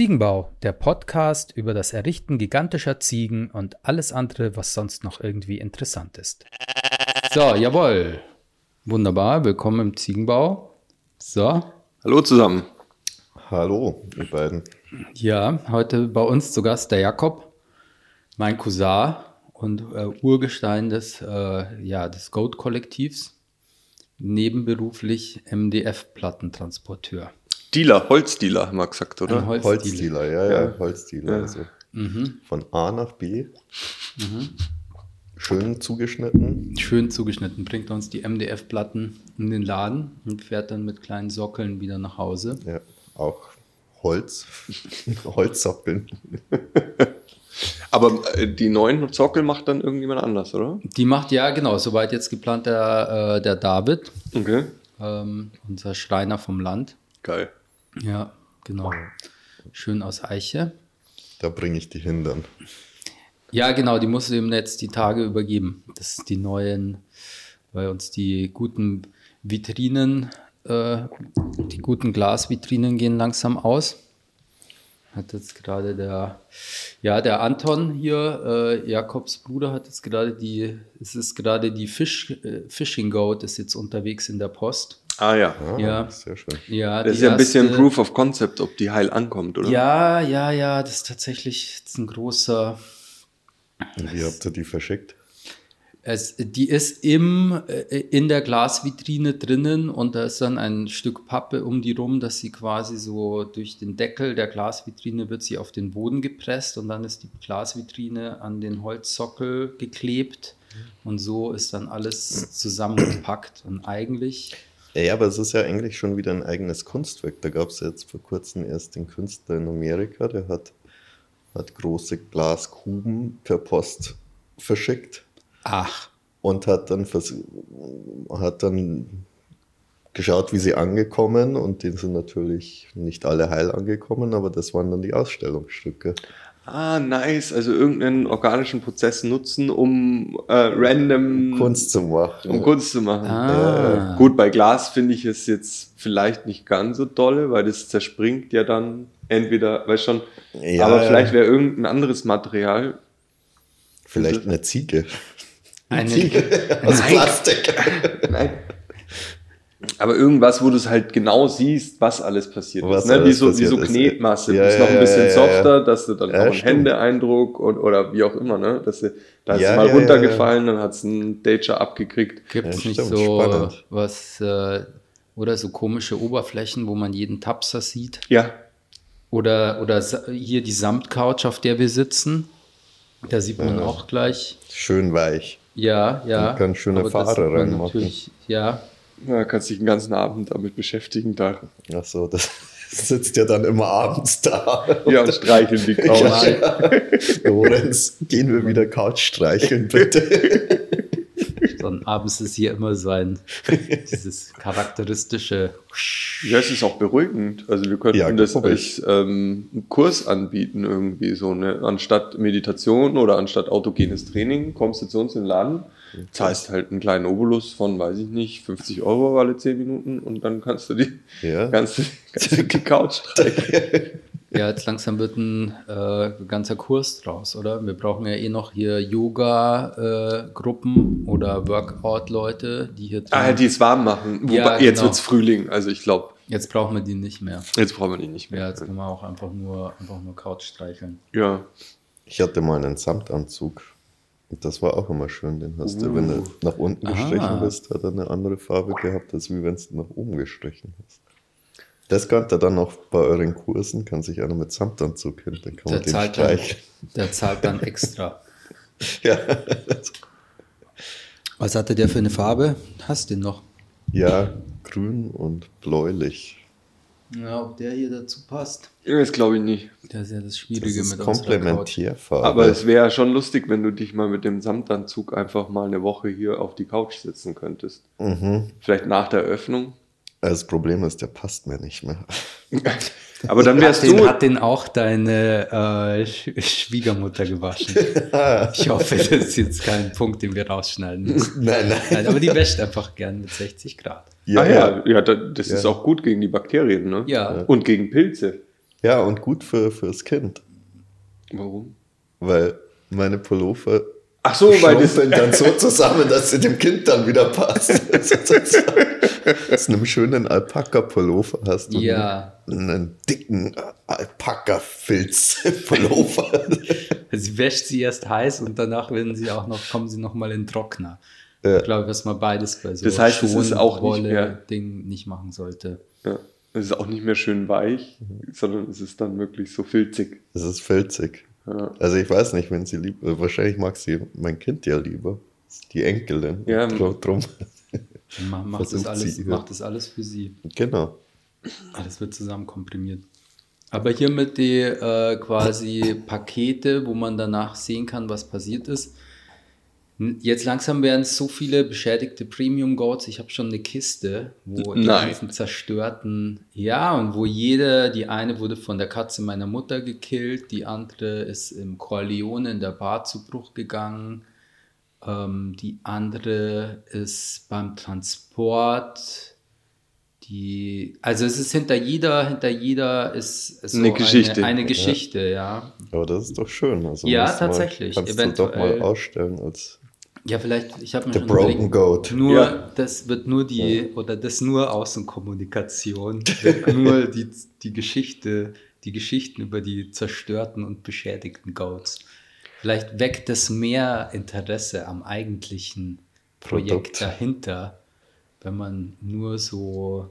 Ziegenbau, der Podcast über das Errichten gigantischer Ziegen und alles andere, was sonst noch irgendwie interessant ist. So, jawohl. Wunderbar, willkommen im Ziegenbau. So. Hallo zusammen. Hallo, ihr beiden. Ja, heute bei uns zu Gast der Jakob, mein Cousin und äh, Urgestein des, äh, ja, des Goat-Kollektivs, nebenberuflich MDF-Plattentransporteur. Dealer, Holzdealer, haben wir gesagt, oder? Ein Holzdealer. Holzdealer, ja, ja, Ja. Holzdealer. Ja. Also Mhm. von A nach B. Schön zugeschnitten. Schön zugeschnitten, bringt uns die MDF-Platten in den Laden und fährt dann mit kleinen Sockeln wieder nach Hause. Ja, auch Holz. Holzsockeln. Aber äh, die neuen Sockel macht dann irgendjemand anders, oder? Die macht ja, genau, soweit jetzt geplant der, äh, der David, Okay. ähm, unser Schreiner vom Land. Geil. Ja, genau. Schön aus Eiche. Da bringe ich die hin dann. Ja, genau, die musst du ihm jetzt die Tage übergeben. Das sind die neuen, weil uns die guten Vitrinen, äh, die guten Glasvitrinen gehen langsam aus. Hat jetzt gerade der, ja, der Anton hier, äh, Jakobs Bruder, hat jetzt gerade die, es ist gerade die Fish, äh, Fishing Goat ist jetzt unterwegs in der Post. Ah ja. Ah, Ja. Sehr schön. Ja, Das ist ja ein bisschen erste- Proof of Concept, ob die heil ankommt, oder? Ja, ja, ja, das ist tatsächlich jetzt ein großer, Und wie habt ihr die verschickt? Es, die ist im, äh, in der Glasvitrine drinnen und da ist dann ein Stück Pappe um die rum, dass sie quasi so durch den Deckel der Glasvitrine wird sie auf den Boden gepresst und dann ist die Glasvitrine an den Holzsockel geklebt und so ist dann alles zusammengepackt und eigentlich, Ja, aber es ist ja eigentlich schon wieder ein eigenes Kunstwerk. Da gab es jetzt vor kurzem erst den Künstler in Amerika, der hat, hat große Glaskuben per Post verschickt. ach, und hat dann, hat dann geschaut, wie sie angekommen und die sind natürlich nicht alle heil angekommen, aber das waren dann die Ausstellungsstücke. Ah, nice. Also irgendeinen organischen Prozess nutzen, um äh, random Kunst zu machen. um Kunst zu machen. ah, Gut, bei Glas finde ich es jetzt vielleicht nicht ganz so dolle, weil das zerspringt ja dann entweder, weißt schon, Ja, aber vielleicht wäre irgendein anderes Material. Vielleicht eine Ziege. eine, Aus Nein. Plastik. Nein. Aber irgendwas, wo du es halt genau siehst, was alles passiert Was ist. Ne? Wie, alles so, wie passiert so ist. Knetmasse. Ja, das ist noch ein ja, bisschen ja, ja, softer, dass du dann Ja, auch einen stimmt. Händeeindruck und, oder wie auch immer, ne? Dass du, da ist Ja, es mal ja, runtergefallen, dann hat es ein Dager abgekriegt. Gibt es Ja, nicht stimmt, so spannend. was, äh, oder so komische Oberflächen, wo man jeden Tapser sieht? Ja. Oder, oder hier die Samtcouch, auf der wir sitzen. Da sieht man Ja. auch gleich. Schön weich. Ja, ja. Man kann schöne man reinmachen. natürlich- Ja, Ja, kannst dich den ganzen Abend damit beschäftigen. Da. Achso, das sitzt ja dann immer abends da. Ja, und streicheln die Couch. Ja. Lorenz, gehen wir wieder Couch streicheln, bitte. dann abends ist hier immer so ein, dieses charakteristische. Ja, es ist auch beruhigend. Also wir könnten Ja, das glaub als ähm, einen Kurs anbieten irgendwie so. Ne? Anstatt Meditation oder anstatt autogenes Training kommst du zu uns in den Laden, zahlst halt einen kleinen Obolus von, weiß ich nicht, 50 Euro alle 10 Minuten und dann kannst du die, Ja. kannst du, kannst du die Couch streicheln. Ja, jetzt langsam wird ein äh, ganzer Kurs draus, oder? Wir brauchen ja eh noch hier Yoga-Gruppen oder Workout-Leute, die hier ah, die es warm machen. Wobei, Ja, Jetzt genau. wird's Frühling, also ich glaube, Jetzt brauchen wir die nicht mehr. jetzt brauchen wir die nicht Ja, mehr. jetzt können wir auch einfach nur, einfach nur Couch streicheln. Ja. Ich hatte mal einen Samtanzug. Das war auch immer schön. Den hast du, wenn du nach unten gestrichen Ah. bist, hat er eine andere Farbe gehabt, als wie wenn du nach oben gestrichen hast. Das könnt ihr dann auch bei euren Kursen, kann sich einer mit Samtanzug hin, dann kann Der man den zahlt, dann, streicheln. der zahlt dann extra. Ja. Was hatte der für eine Farbe? Hast du den noch? ja, grün und bläulich. Ja, ob der hier dazu passt. Das glaube ich nicht. Das ist ja das Das Schwierige ist mit. Komplementärfarbe. Aber es wäre schon lustig, wenn du dich mal mit dem Samtanzug einfach mal eine Woche hier auf die Couch setzen könntest. mhm. Vielleicht nach der Öffnung. Das Problem ist, der passt mir nicht mehr. Aber dann wärst Hat den, du. hat den auch deine äh, Sch Schwiegermutter gewaschen. ich hoffe, das ist jetzt kein Punkt, den wir rausschneiden müssen. nein, nein. Nein, aber die wäscht einfach gern mit 60 Grad. ah ja, ja, da- das ist Ja. auch gut gegen die Bakterien, ne? Ja. Und gegen Pilze. Ja, und gut für, fürs Kind. Warum? Weil meine Pullover Ach so, weil das. dann so zusammen, dass sie dem Kind dann wieder passt. Dass du einen schönen Alpaka-Pullover hast und Ja. einen dicken Alpaka-Filz-Pullover. Sie wäscht sie erst heiß und danach werden sie auch noch, kommen sie noch mal in den Trockner. Ja. Ich glaube, dass man beides bei so Das heißt, es ist auch nicht mehr- Ding nicht machen sollte. Ja, es ist auch nicht mehr schön weich, sondern es ist dann wirklich so filzig. Das ist filzig. Ja. Also ich weiß nicht, wenn sie lieb, wahrscheinlich mag sie mein Kind ja lieber. Die Enkelin. Ja. Drum, macht das, alles, macht das alles für sie. Genau. Alles wird zusammen komprimiert. Aber hier mit die äh, quasi Pakete, wo man danach sehen kann, was passiert ist. Jetzt langsam werden es so viele beschädigte Premium Goats. Ich habe schon eine Kiste, wo die Nein. ganzen zerstörten, ja, und wo jede, die eine wurde von der Katze meiner Mutter gekillt, die andere ist im Corleone in der Bar zu Bruch gegangen. Ähm, die andere ist beim Transport. Die, also es ist hinter jeder, hinter jeder ist, so Eine Geschichte. Eine, eine Geschichte, ja. Aber das ist doch schön. Also Ja, du mal- tatsächlich. Kannst du doch Eventuell. mal ausstellen als Ja, vielleicht, ich habe mir The schon Broken Goat. nur, Ja. das wird nur die, oder das nur Außenkommunikation, wird nur die, die Geschichte, die Geschichten über die zerstörten und beschädigten Goats. Vielleicht weckt das mehr Interesse am eigentlichen Projekt Produkt. dahinter, wenn man nur so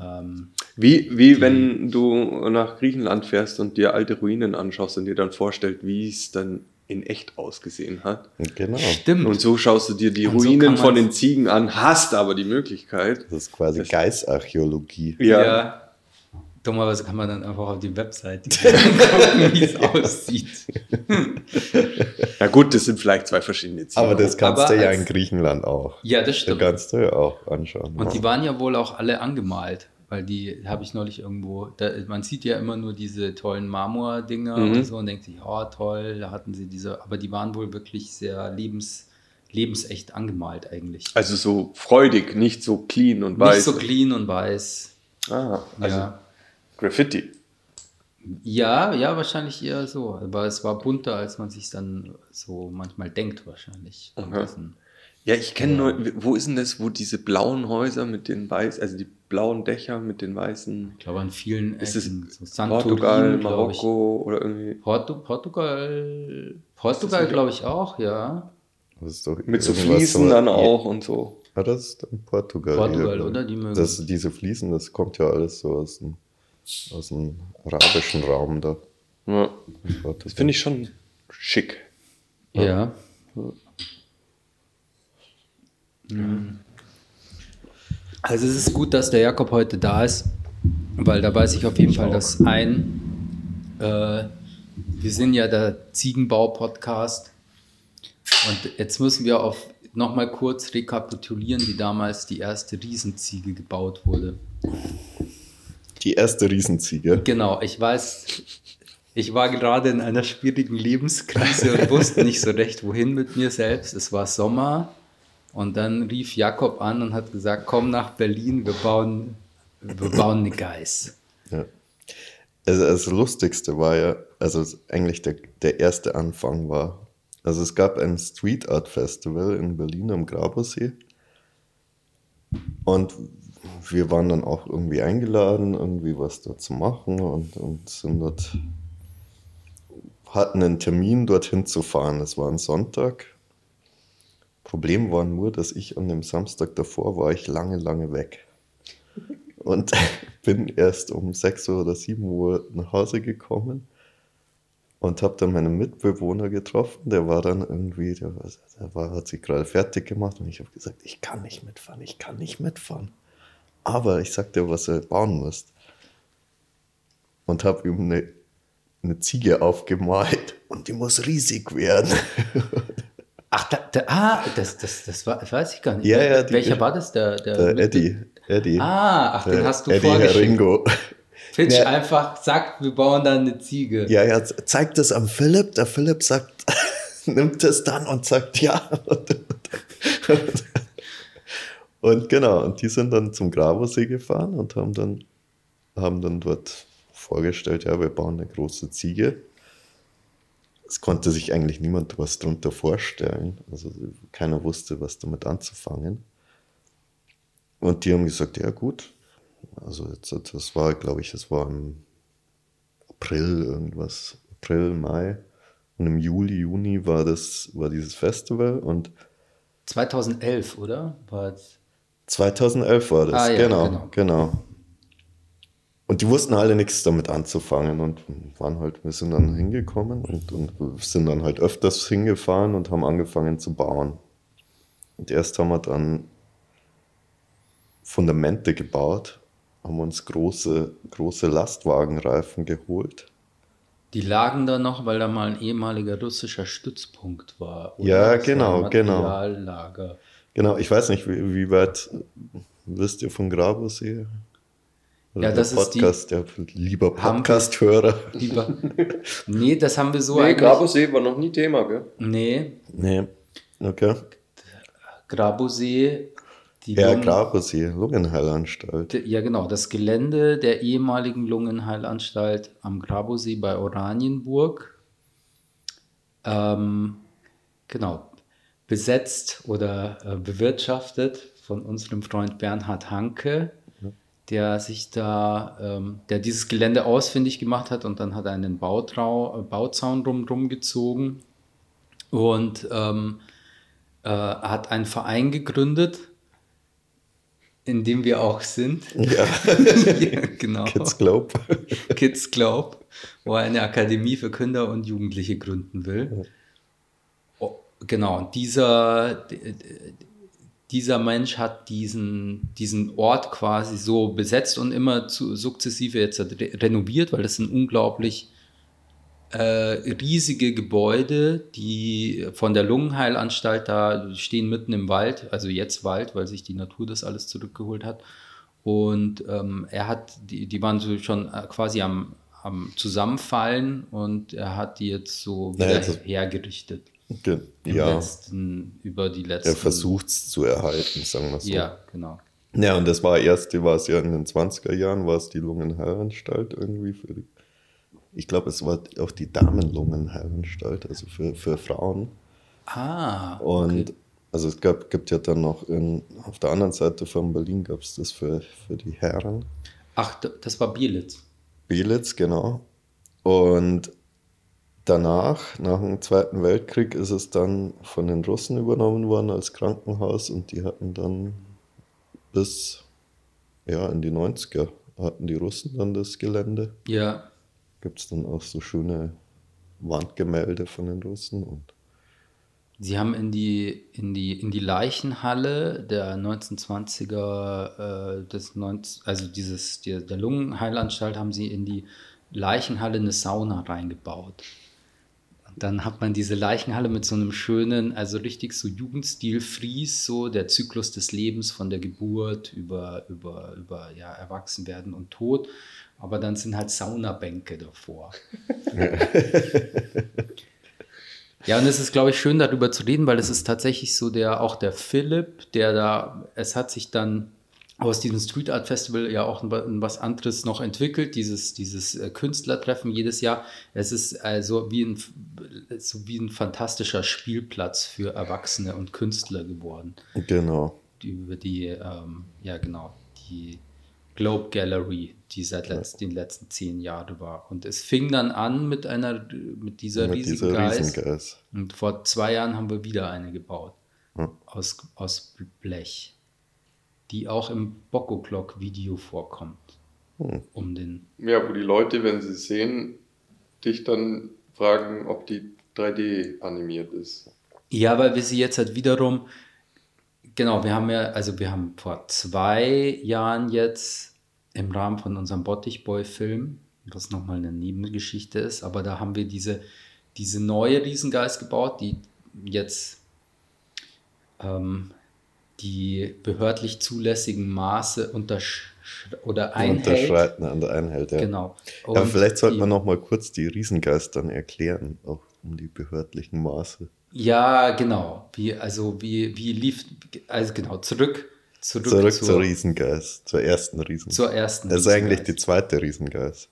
ähm, Wie, wie wenn du nach Griechenland fährst und dir alte Ruinen anschaust und dir dann vorstellst, wie es dann in echt ausgesehen hat. Genau. stimmt. Und so schaust du dir die Und so Ruinen kann von den Ziegen an, hast aber die Möglichkeit. Das ist quasi Das- Geistarchäologie. Ja. Dummerweise kann man dann einfach auf die Webseite gucken, wie es aussieht. Ja gut, das sind vielleicht zwei verschiedene Ziegen. Aber das kannst Aber du ja als- in Griechenland auch. Ja, das Das stimmt. kannst du ja auch anschauen. Und die waren ja wohl auch alle angemalt, weil die habe ich neulich irgendwo, da, man sieht ja immer nur diese tollen Marmor-Dinger Mhm. und so und denkt sich, ja toll, da hatten sie diese, aber die waren wohl wirklich sehr lebens, lebensecht angemalt eigentlich. Also so freudig, nicht so clean und Nicht weiß. so clean und weiß. Ah, also ja. Graffiti. ja, ja, wahrscheinlich eher so. Aber es war bunter, als man sich dann so manchmal denkt wahrscheinlich. diesen- Ja, ich kenne nur, wo ist denn das, wo diese blauen Häuser mit den weiß, also die blauen Dächer mit den weißen, Ich glaube an vielen ist es so Santorin, Portugal. Marokko oder irgendwie Portu Portugal, Portugal glaube ich auch, ja. Das ist doch mit so Fliesen dann auch und so. Ja, das ist dann Portugal. Portugal, oder? Die mögen- das, diese Fliesen, das kommt ja alles so aus dem, aus dem arabischen Raum da. Ja, das finde ich schon schick. Ja. Mhm. Also es ist gut, dass der Jakob heute da ist, weil da weiß ich auf jeden Fall, dass ein, äh, wir sind ja der Ziegenbau-Podcast und jetzt müssen wir auf nochmal kurz rekapitulieren, wie damals die erste Riesenziege gebaut wurde. Die erste Riesenziege. Genau, ich weiß, ich war gerade in einer schwierigen Lebenskrise und wusste nicht so recht, wohin mit mir selbst. Es war Sommer und dann rief Jakob an und hat gesagt, komm nach Berlin, wir bauen, wir bauen eine Geiß. Ja. Also das Lustigste war ja, also eigentlich der, der erste Anfang war, also es gab ein Street Art Festival in Berlin am Grabosee und wir waren dann auch irgendwie eingeladen, irgendwie was da zu machen und, und sind dort, hatten einen Termin dorthin zu fahren. Es war ein Sonntag. Problem war nur, dass ich an dem Samstag davor war ich lange, lange weg. Und bin erst um 6 Uhr oder 7 Uhr nach Hause gekommen und habe dann meinen Mitbewohner getroffen. Der war dann irgendwie, der, der war, hat sich gerade fertig gemacht und ich habe gesagt, ich kann nicht mitfahren, ich kann nicht mitfahren. Aber ich sagte, was er bauen muss. Und habe ihm eine, eine Ziege aufgemalt und die muss riesig werden. Ach, da, da, ah, das, das, das, war, das weiß ich gar nicht. Ja, ja, die- Welcher war das? Der, der, Der Eddie. Eddie. Ah, ach, den hast du Eddie vorgeschickt. Heringo. Pitch Ja. einfach, sagt, wir bauen da eine Ziege. Ja, ja, zeigt es am Philipp. Der Philipp sagt, nimmt es dann und sagt ja. Und genau, und die sind dann zum Grabosee gefahren und haben dann, haben dann dort vorgestellt, ja, wir bauen eine große Ziege. Es konnte sich eigentlich niemand was darunter vorstellen. Also keiner wusste, was damit anzufangen. Und die haben gesagt, ja gut. Also jetzt, das war, glaube ich, das war im April irgendwas, April, Mai. Und im Juli, Juni war das, war dieses Festival und 2011, oder? War 2011 war das, Ah, ja, genau, genau. genau. Und die wussten alle nichts damit anzufangen und waren halt, wir sind dann hingekommen und, und sind dann halt öfters hingefahren und haben angefangen zu bauen. Und erst haben wir dann Fundamente gebaut, haben uns große, große Lastwagenreifen geholt. Die lagen da noch, weil da mal ein ehemaliger russischer Stützpunkt war. Ja, Das genau, genau. Genau, ich weiß nicht, wie, wie weit wisst ihr von Grabosee? Ja, das der ist die- Podcast, der lieber Podcast-Hörer. Lieber. nee, das haben wir so Nee, eigentlich. Grabosee war noch nie Thema, gell? Nee, Nee, okay. Grabosee. Die Ja, Lungen- Grabosee, Lungenheilanstalt. Ja, genau. Das Gelände der ehemaligen Lungenheilanstalt am Grabosee bei Oranienburg. Ähm, genau. Besetzt oder äh, bewirtschaftet von unserem Freund Bernhard Hanke, der sich da, ähm, der dieses Gelände ausfindig gemacht hat und dann hat er einen Bautrau, äh, Bauzaun drumherum gezogen und ähm, äh, hat einen Verein gegründet, in dem wir auch sind. Ja, ja, genau. Kids Globe. Kids Club, wo er eine Akademie für Kinder und Jugendliche gründen will. Oh, genau, und dieser, dieser Mensch hat diesen, diesen Ort quasi so besetzt und immer zu, sukzessive jetzt re renoviert, weil das sind unglaublich äh, riesige Gebäude, die von der Lungenheilanstalt da stehen mitten im Wald, also jetzt Wald, weil sich die Natur das alles zurückgeholt hat. Und ähm, er hat, die, die waren so schon äh, quasi am, am Zusammenfallen und er hat die jetzt so wieder Naja, das- hergerichtet. Ge- Ja, letzten, über die letzten. er versucht es zu erhalten, sagen wir so. Ja, genau. Ja, und das war erst, war es ja in den 20er Jahren, war es die Lungenheilanstalt irgendwie für die, ich glaube, es war auch die Damenlungenheilanstalt, also für, für Frauen. Ah, Und okay. also es gab, gibt ja dann noch in, auf der anderen Seite von Berlin gab es das für, für die Herren. Ach, das war Bielitz. Belitz, genau. Und danach, nach dem Zweiten Weltkrieg, ist es dann von den Russen übernommen worden als Krankenhaus und die hatten dann bis ja, in die 90er hatten die Russen dann das Gelände. Ja, Gibt es dann auch so schöne Wandgemälde von den Russen und Sie haben in die, in die, in die Leichenhalle der 1920er, äh, des 19, also dieses, der, der Lungenheilanstalt, haben sie in die Leichenhalle eine Sauna reingebaut. Dann hat man diese Leichenhalle mit so einem schönen, also richtig so Jugendstil Fries, so der Zyklus des Lebens von der Geburt über, über, über ja, Erwachsenwerden und Tod. Aber dann sind halt Saunabänke davor. Ja, und es ist, glaube ich, schön darüber zu reden, weil es ist tatsächlich so der, auch der Philipp, der da, es hat sich dann aus diesem Street Art Festival ja auch was anderes noch entwickelt, dieses, dieses äh, Künstlertreffen jedes Jahr. Es ist also wie ein, so wie ein fantastischer Spielplatz für Erwachsene und Künstler geworden, genau. die, über die, ähm, ja genau, die Globe Gallery, die seit letz, den letzten zehn Jahren war. Und es fing dann an mit einer, mit dieser Mit riesigen Geist. Und vor zwei Jahren haben wir wieder eine gebaut. Ja. Aus, aus Blech. Die auch im Bocco-Clock-Video vorkommt. Hm. Um den. Ja, wo die Leute, wenn sie sehen, dich dann fragen, ob die 3D animiert ist. Ja, weil wir sie jetzt halt wiederum. Genau, wir haben ja, also wir haben vor zwei Jahren jetzt im Rahmen von unserem Bottichboy-Film, was nochmal eine Nebengeschichte ist, aber da haben wir diese, diese neue Riesengeist gebaut, die jetzt ähm, die behördlich zulässigen Maße untersch oder einhält. Unterschreiten an der Einhalt, ja. Genau. Und vielleicht sollte man noch mal kurz die Riesengeist dann erklären, auch um die behördlichen Maße. Ja, genau. Wie, also wie, wie lief, also genau, zurück, zurück, Zurück zur, zur Riesengeist, zur ersten Riesengeist. zur ersten Das ist eigentlich die zweite Riesengeist.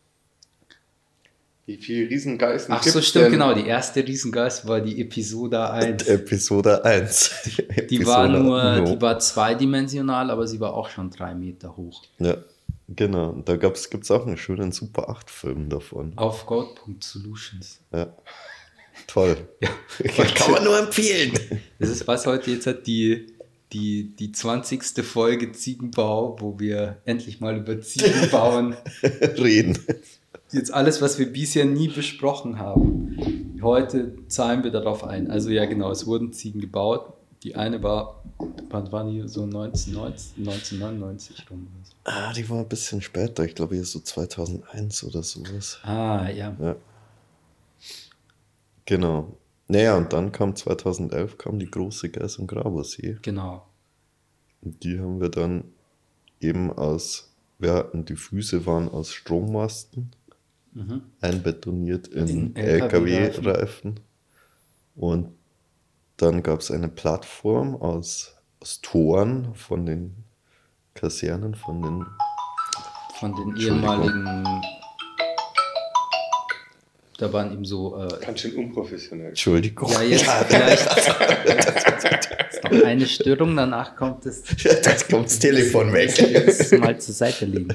Wie viele Riesengeißen Ach so, stimmt, denn? genau. Die erste Riesengeist war die Episode 1. Episode 1. Die war Episode nur, uno. die war zweidimensional, aber sie war auch schon drei Meter hoch. Ja, genau. Und da gibt es auch einen schönen Super 8-Film davon. Auf Gold.solutions. Ja. Toll. Ja. Kann man nur empfehlen. Das ist was heute jetzt hat die, die, die 20. Folge Ziegenbau, wo wir endlich mal über Ziegen bauen. Reden. Jetzt alles, was wir bisher nie besprochen haben. Heute zahlen wir darauf ein. Also ja, genau, es wurden Ziegen gebaut. Die eine war, wann war die so 1990, 1999 rum? Ah, die war ein bisschen später. Ich glaube, hier so 2001 oder sowas. Ah, ja. Ja. Genau. Naja, und dann kam 2011 kam die große Geiß am Grabersee. Genau. Und die haben wir dann eben aus, wir hatten die Füße waren aus Strommasten Mhm. einbetoniert in, In LKW-Reifen. Und dann gab es eine Plattform aus, aus Toren von den Kasernen, von den. Von den ehemaligen. Da waren eben so. Äh, Ganz schön unprofessionell. Entschuldigung. ja, jetzt vielleicht. ist noch eine Störung, danach kommt es. Jetzt kommt das Telefon weg. Jetzt mal zur Seite legen.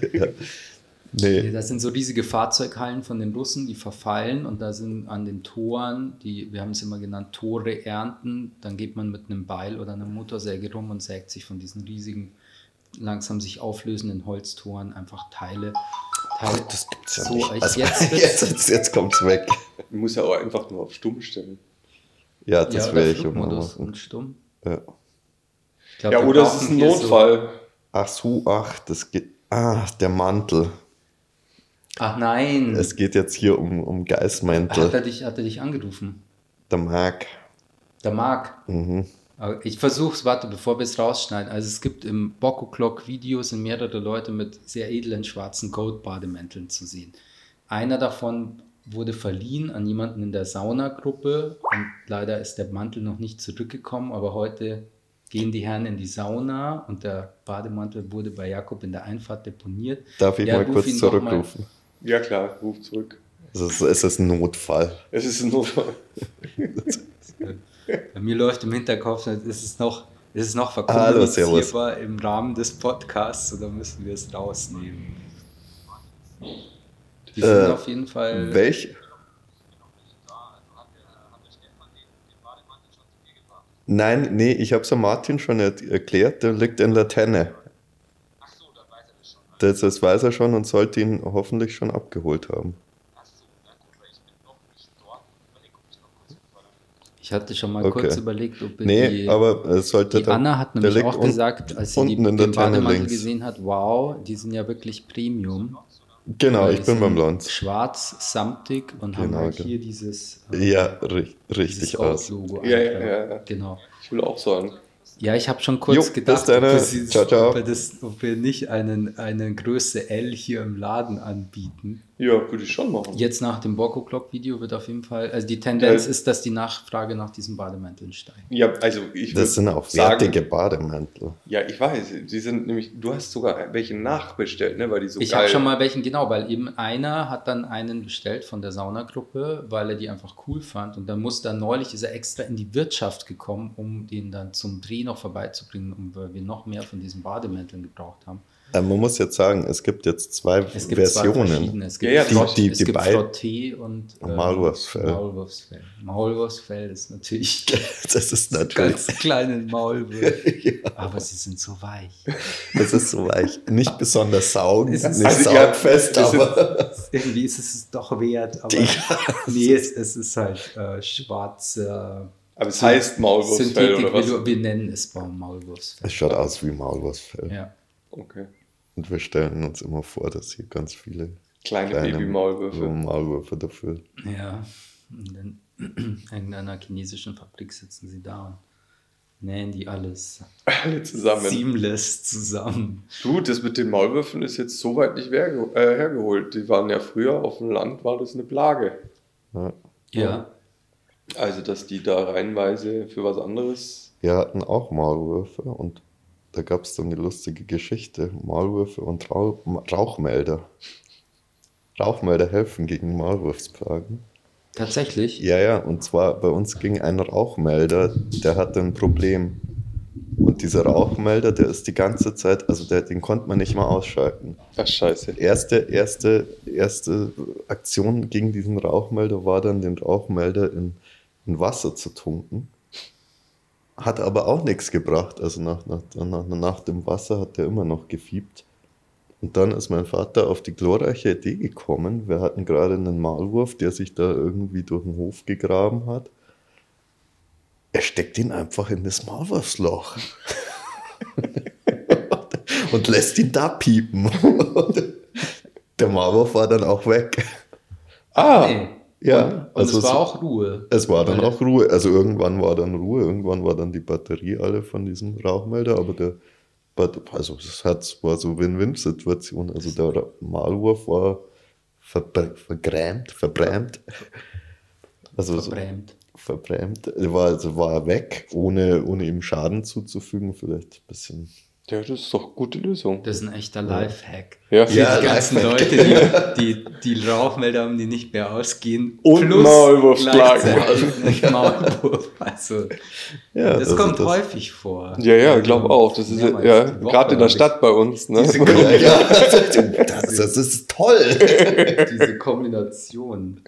Nee, Das sind so riesige Fahrzeughallen von den Russen, die verfallen und da sind an den Toren, die, wir haben es immer genannt, Tore ernten. Dann geht man mit einem Beil oder einer Motorsäge rum und sägt sich von diesen riesigen, langsam sich auflösenden Holztoren einfach Teile. Teile das gibt's ja so, nicht. Ich, Also, jetzt, jetzt, jetzt, jetzt kommt's weg. Man muss ja auch einfach nur auf Stumm stellen. Ja, das ja, werde ich immer Flugmodus und stumm. Ja. Ich glaub, Ja, oder es ist ein hier so- Notfall. Ach so, ach, das geht. Ah, der Mantel. Ach nein, Es geht jetzt hier um, um hat, er dich, hat er dich angerufen? Der Marc. Der Marc. Mhm. Ich versuch's, warte, bevor wir es rausschneiden. Also es gibt im Bocco Clock Video sind mehrere Leute mit sehr edlen schwarzen Gold-Bademänteln zu sehen. Einer davon wurde verliehen an jemanden in der Saunagruppe und leider ist der Mantel noch nicht zurückgekommen, aber heute gehen die Herren in die Sauna und der Bademantel wurde bei Jakob in der Einfahrt deponiert. Darf ich Ja, mal kurz doch mal- zurückrufen? Ja klar, ruf zurück. Es ist, es ist ein Notfall. Es ist ein Notfall. Bei mir läuft im Hinterkopf, es ist noch, es ist noch Hallo, servus. verkommunizierbar im Rahmen des Podcasts oder müssen wir es rausnehmen? Die sind Äh, auf jeden Fall. Welch? Nein, nee, ich habe es Martin schon er erklärt, der liegt in der Tenne. Das, das weiß er schon und sollte ihn hoffentlich schon abgeholt haben. Ich hatte schon mal Okay. kurz überlegt, ob wir Nee, die, aber es sollte die da- Anna hat nämlich auch gesagt, als sie die, unten in der den Bademantel gesehen hat, wow, die sind ja wirklich Premium. Genau, ich bin beim Lanz. Schwarz, samtig und haben Genau, halt genau. hier dieses, äh, Ja, dieses richtig aus. Gold-Logo. Ja, ja, ja, ja. Genau. Ich will auch sagen. Ja, ich habe schon kurz Jo, gedacht, dann. ob, wir sie- Ciao, ciao. Ob, wir das, ob wir nicht einen, eine Größe L hier im Laden anbieten. Ja, würde ich schon machen. Jetzt nach dem Bocco Clock Video wird auf jeden Fall, also die Tendenz Ja. ist, dass die Nachfrage nach diesen Bademänteln steigt. Ja, also ich Das sind auch sagen, wertige Bademäntel. Ja, ich weiß. Die sind nämlich, du hast sogar welche nachbestellt, ne? Weil die so ich habe schon mal welchen, genau, weil eben einer hat dann einen bestellt von der Saunagruppe, weil er die einfach cool fand. Und dann muss dann neulich ist er extra in die Wirtschaft gekommen, um den dann zum Dreh noch vorbeizubringen, um, weil wir noch mehr von diesen Bademänteln gebraucht haben. Äh, man muss jetzt sagen, es gibt jetzt zwei Es gibt zwei Versionen. verschiedene. Es gibt, Ja, ja, Frott, die- es die gibt Frotté und ähm, Maulwurfsfell. Maulwurfsfell. Maulwurfsfell ist natürlich Das ist natürlich. ganz kleine Maulwürfe, ja, aber sie sind so weich. das ist so weich. Nicht besonders saugend, Es ist- nicht Also, ja, saugfest, ist- aber. Irgendwie ist es es doch wert, aber Ja. nee, es, es ist halt äh, schwarze Aber es heißt Maulwurfsfell Synthetik, oder was? wir, wir nennen es Maulwurfsfell. Es schaut aus wie Maulwurfsfell. Ja. Okay. Und wir stellen uns immer vor, dass hier ganz viele Kleine, kleine Baby-Maulwürfe. Maulwürfe dafür. ja, und dann in irgendeiner chinesischen Fabrik sitzen sie da und nähen die alles Alle zusammen. seamless zusammen. Du, das mit den Maulwürfen ist jetzt so weit nicht äh, hergeholt. Die waren ja früher auf dem Land, war das eine Plage. Ja. Ja, Also, dass die da reihenweise für was anderes. Wir hatten auch Maulwürfe und da gab es dann die lustige Geschichte: Maulwürfe und Rauch Rauchmelder. Rauchmelder helfen gegen Maulwurfsplagen. Tatsächlich? Ja, ja, und zwar bei uns ging ein Rauchmelder, der hatte ein Problem. Und dieser Rauchmelder, der ist die ganze Zeit, also der, den konnte man nicht mal ausschalten. Ach, scheiße. Erste, erste, erste Aktion gegen diesen Rauchmelder war dann, den Rauchmelder in, in Wasser zu tunken. Hat aber auch nichts gebracht. Also nach, nach, nach, nach dem Wasser hat der immer noch gefiebt. Und dann ist mein Vater auf die glorreiche Idee gekommen. Wir hatten gerade einen Maulwurf, der sich da irgendwie durch den Hof gegraben hat. Er steckt ihn einfach in das Maulwurfsloch. und lässt ihn da piepen. Der Maulwurf war dann auch weg. Ah, Nee. Ja, Und, und also es war so- auch Ruhe. Es war dann auch Ruhe. Also irgendwann war dann Ruhe, irgendwann war dann die Batterie alle von diesem Rauchmelder, aber der also es hat, war so Win-Win-Situation. Also der Maulwurf war verbr vergrämt, verbrämt. Also so Verbrämt. verbrämt. Er war, also war er weg, ohne, ohne ihm Schaden zuzufügen. Vielleicht ein bisschen. Ja, das ist doch eine gute Lösung. Das ist ein echter Lifehack. Ja, Ja, die ganzen Lifehack. Leute, die, die, die Rauchmelder haben, die nicht mehr ausgehen. Und Maulwurfsplagen. gleichzeitig Maulwurf. Also, Ja, das also kommt das- häufig vor. ja, ja, Also, glaube auch. Das ist ja gerade in der ich Stadt bei uns. Ne? Diese Ja. Das, das ist toll. Diese Kombination.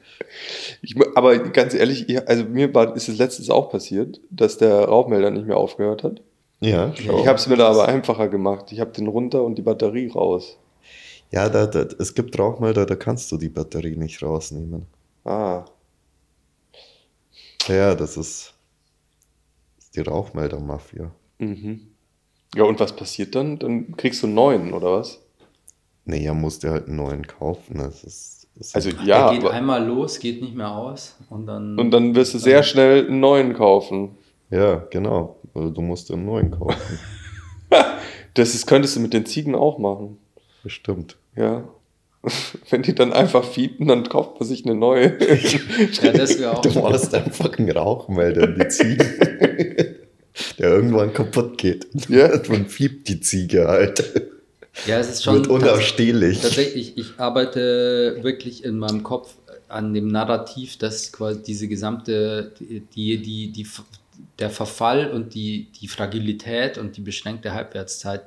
Ich, aber ganz ehrlich, also mir war, ist es letztens auch passiert, dass der Rauchmelder nicht mehr aufgehört hat. Ja, Ich habe es mir da aber einfacher gemacht. Ich habe den runter und die Batterie raus. ja da, da, es gibt Rauchmelder, da kannst du die Batterie nicht rausnehmen. Ah, Ja, das ist, die Rauchmelder-Mafia. mhm. Ja, und was passiert dann? Dann kriegst du einen neuen, oder was? Naja, musst du halt einen neuen kaufen. Das ist, das Also Ja, ja, er geht aber, einmal los, geht nicht mehr aus und dann. und dann wirst du sehr schnell einen neuen kaufen. Ja, genau. Also Du musst einen neuen kaufen. Das ist, könntest du mit den Ziegen auch machen. Bestimmt. Ja. Wenn die dann einfach fiepen, dann kauft man sich eine neue. Ja, das wäre auch. Du machst einfach einen Rauchmelder in die Ziege, der irgendwann kaputt geht. Ja. Und fiebt die Ziege halt. Ja, es ist schon. Wird unausstehlich. Tatsächlich, ich arbeite wirklich in meinem Kopf an dem Narrativ, dass quasi diese gesamte, die, die, die, der Verfall und die, die Fragilität und die beschränkte Halbwertszeit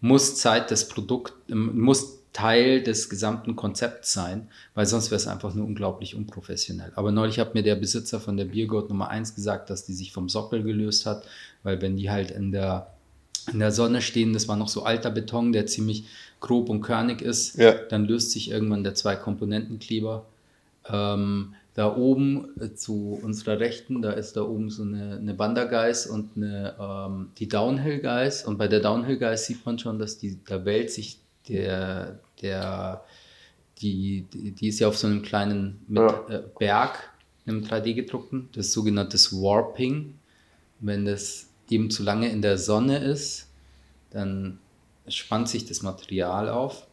muss Zeit des Produkt, ähm, muss Teil des gesamten Konzepts sein, weil sonst wäre es einfach nur unglaublich unprofessionell. Aber neulich hat mir der Besitzer von der Biergoat Nummer 1 gesagt, dass die sich vom Sockel gelöst hat, weil wenn die halt in der in der Sonne stehen, das war noch so alter Beton, der ziemlich grob und körnig ist, Ja. dann löst sich irgendwann der Zwei-Komponenten-Kleber. Ähm, da oben äh, zu unserer Rechten, da ist da oben so eine, eine Bandergeis und eine, ähm, die Downhill-Geis. Und bei der Downhill-Geis sieht man schon, dass die, da wählt sich der, der, die, die, ist ja auf so einem kleinen mit, Ja. äh, Berg, einem 3D-gedruckten, das ist sogenanntes Warping. Wenn das eben zu lange in der Sonne ist, dann spannt sich das Material auf.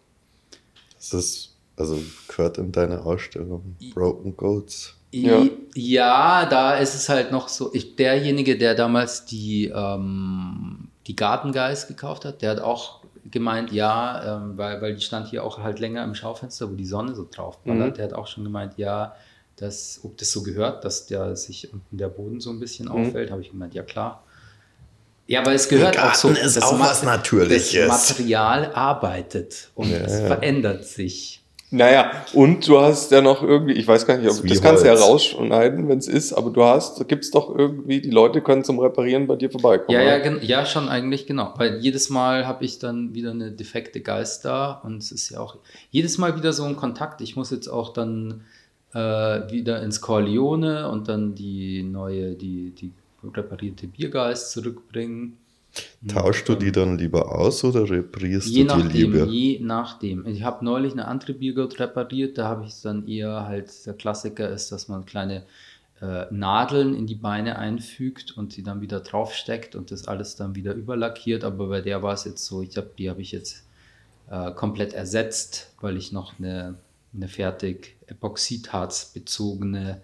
Das ist, also gehört in deine Ausstellung. Broken Goats. Ja. Ja. da ist es halt noch so. Ich, derjenige, der damals die, ähm, die Gartengeist gekauft hat, der hat auch gemeint, ja, ähm, weil, weil die stand hier auch halt länger im Schaufenster, wo die Sonne so drauf ballert. Mhm. Der hat auch schon gemeint, ja, dass, ob das so gehört, dass der sich unten der Boden so ein bisschen Mhm. auffällt. Habe ich gemeint, ja klar. Ja, aber es gehört auch so. Garten ist das auch Ma- was Natürliches. Das Material arbeitet und Ja, es ja. verändert sich. Naja, und du hast ja noch irgendwie, ich weiß gar nicht, Das ob wie das kannst du ja rausschneiden, wenn es ist, aber du hast, da gibt es doch irgendwie, die Leute können zum Reparieren bei dir vorbeikommen. Ja, ja, ja, schon eigentlich genau. Weil jedes Mal habe ich dann wieder eine defekte Geist da und es ist ja auch jedes Mal wieder so ein Kontakt. Ich muss jetzt auch dann äh, wieder ins Corleone und dann die neue, die, die reparierte Biergeist zurückbringen. Tauschst du die dann lieber aus oder reparierst Je du die nachdem, lieber? je nachdem. Ich habe neulich eine andere Biergurt repariert, da habe ich es dann eher halt, der Klassiker ist, dass man kleine äh, Nadeln in die Beine einfügt und die dann wieder draufsteckt und das alles dann wieder überlackiert. Aber bei der war es jetzt so, ich hab, die habe ich jetzt äh, komplett ersetzt, weil ich noch eine, eine fertig Epoxidharz bezogene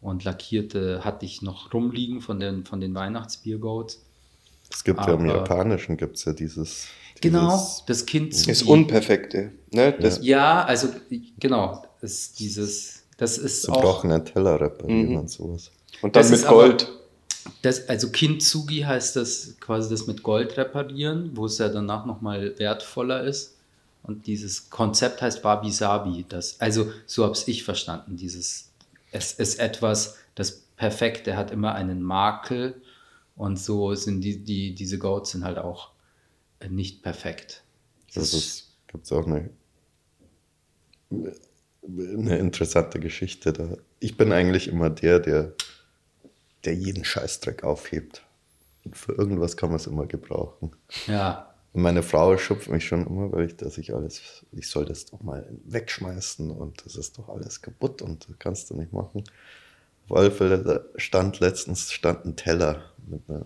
und lackierte hatte ich noch rumliegen von den, von den Weihnachtsbiergoats. Es gibt ja im Aber- Japanischen gibt es ja dieses Genau, Dieses- das Kind zu Das Unperfekte. Ne? Das, Ja, also genau, das ist dieses, das ist Sie auch, brauchen einen Teller reparieren Mhm. und sowas. Und dann Das mit ist aber- Gold. das, also Kintsugi heißt das quasi das mit Gold reparieren, wo es ja danach nochmal wertvoller ist. Und dieses Konzept heißt Wabi Sabi. Das, also so habe ich verstanden. Dieses, es ist etwas, das perfekt, der hat immer einen Makel und so sind die, die diese Goats sind halt auch äh, nicht perfekt. Das ist, gibt es auch eine, eine interessante Geschichte da. Ich bin eigentlich immer der, der, der jeden Scheißdreck aufhebt. Und für irgendwas kann man es immer gebrauchen. ja, Und meine Frau schupft mich schon immer, weil ich, dass ich alles, ich soll das doch mal wegschmeißen und das ist doch alles kaputt und das kannst du nicht machen. Auf alle Fälle stand letztens stand ein Teller mit einer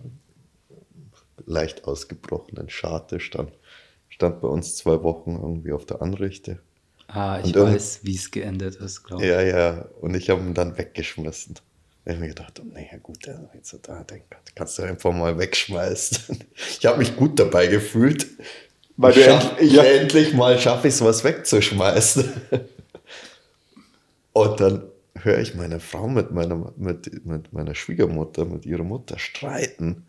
leicht ausgebrochenen Scharte, stand, stand bei uns zwei Wochen irgendwie auf der Anrichte. ah, ich Und weiß, wie es geendet ist, glaube ich. Ja, ja, und ich habe ihn dann weggeschmissen. Da habe ich mir gedacht, oh, naja gut, jetzt da, den kannst du einfach mal wegschmeißen. Ich habe mich gut dabei gefühlt, Weil ich du schaff, endlich- ich ja. endlich mal schaffe ich es, was wegzuschmeißen. Und dann höre ich meine Frau mit meiner, mit, mit meiner Schwiegermutter, mit ihrer Mutter streiten.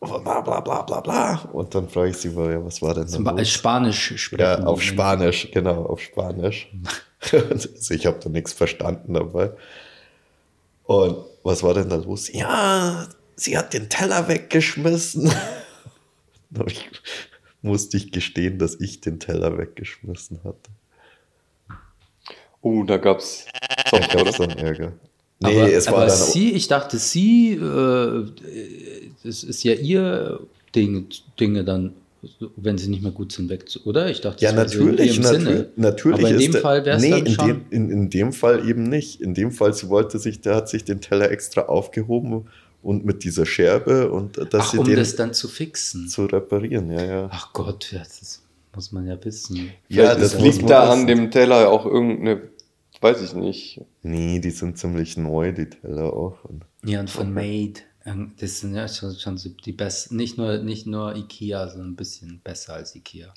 Bla bla bla bla bla. Und dann frage ich sie, ja, was war denn da Zum los? Spanisch sprechen. Ja, auf Spanisch, genau, auf Spanisch. also ich habe da nichts verstanden dabei. Und was war denn da los? Ja, sie hat den Teller weggeschmissen. Ich, musste ich gestehen, dass ich den Teller weggeschmissen hatte. Oh, da gab's Da gab es dann Ärger. Nee, aber, es war aber dann. sie, ich dachte, sie, äh, das ist ja ihr Ding, Dinge dann, wenn sie nicht mehr gut sind, weg, oder? Ich dachte, Ja, das wäre so in natürlich, ihrem natürlich, Sinne. natürlich. Aber in ist dem Fall wäre es nee, dann in schon. Dem, in, in dem Fall eben nicht. In dem Fall, sie wollte sich, der hat sich den Teller extra aufgehoben und mit dieser Scherbe und dass Ach, sie um den das dann zu fixen. zu reparieren, ja, ja. Ach Gott, ja, das muss man ja wissen. Ja, das liegt man da an dem Teller auch irgendeine, weiß ich nicht. Nee, die sind ziemlich neu, die Teller auch. Und Ja, und von Made. ähm, Das sind ja schon, schon so die besten, nicht nur, nicht nur Ikea, sondern ein bisschen besser als Ikea.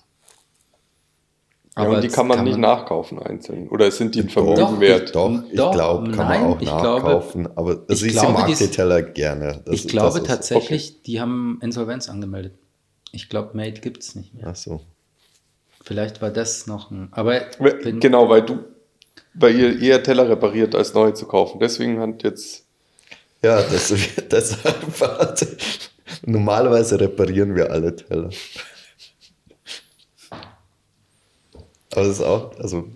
Ja, und die kann man nicht nachkaufen einzeln. Oder sind die ein Vermögen Doch, wert? Doch, ich Doch, glaube, kann nein, man auch ich glaube- nachkaufen. aber also ich ich, glaube, mag die Teller gerne. Das- ich glaube das ist- tatsächlich, die haben Insolvenz angemeldet. Ich glaube, Made gibt es nicht mehr. Ach so. Vielleicht war das noch ein. Aber Genau, weil du, weil ihr eher Teller repariert, als neue zu kaufen. Deswegen hat jetzt, Ja, das, deshalb war Normalerweise reparieren wir alle Teller. Aber das ist auch, also,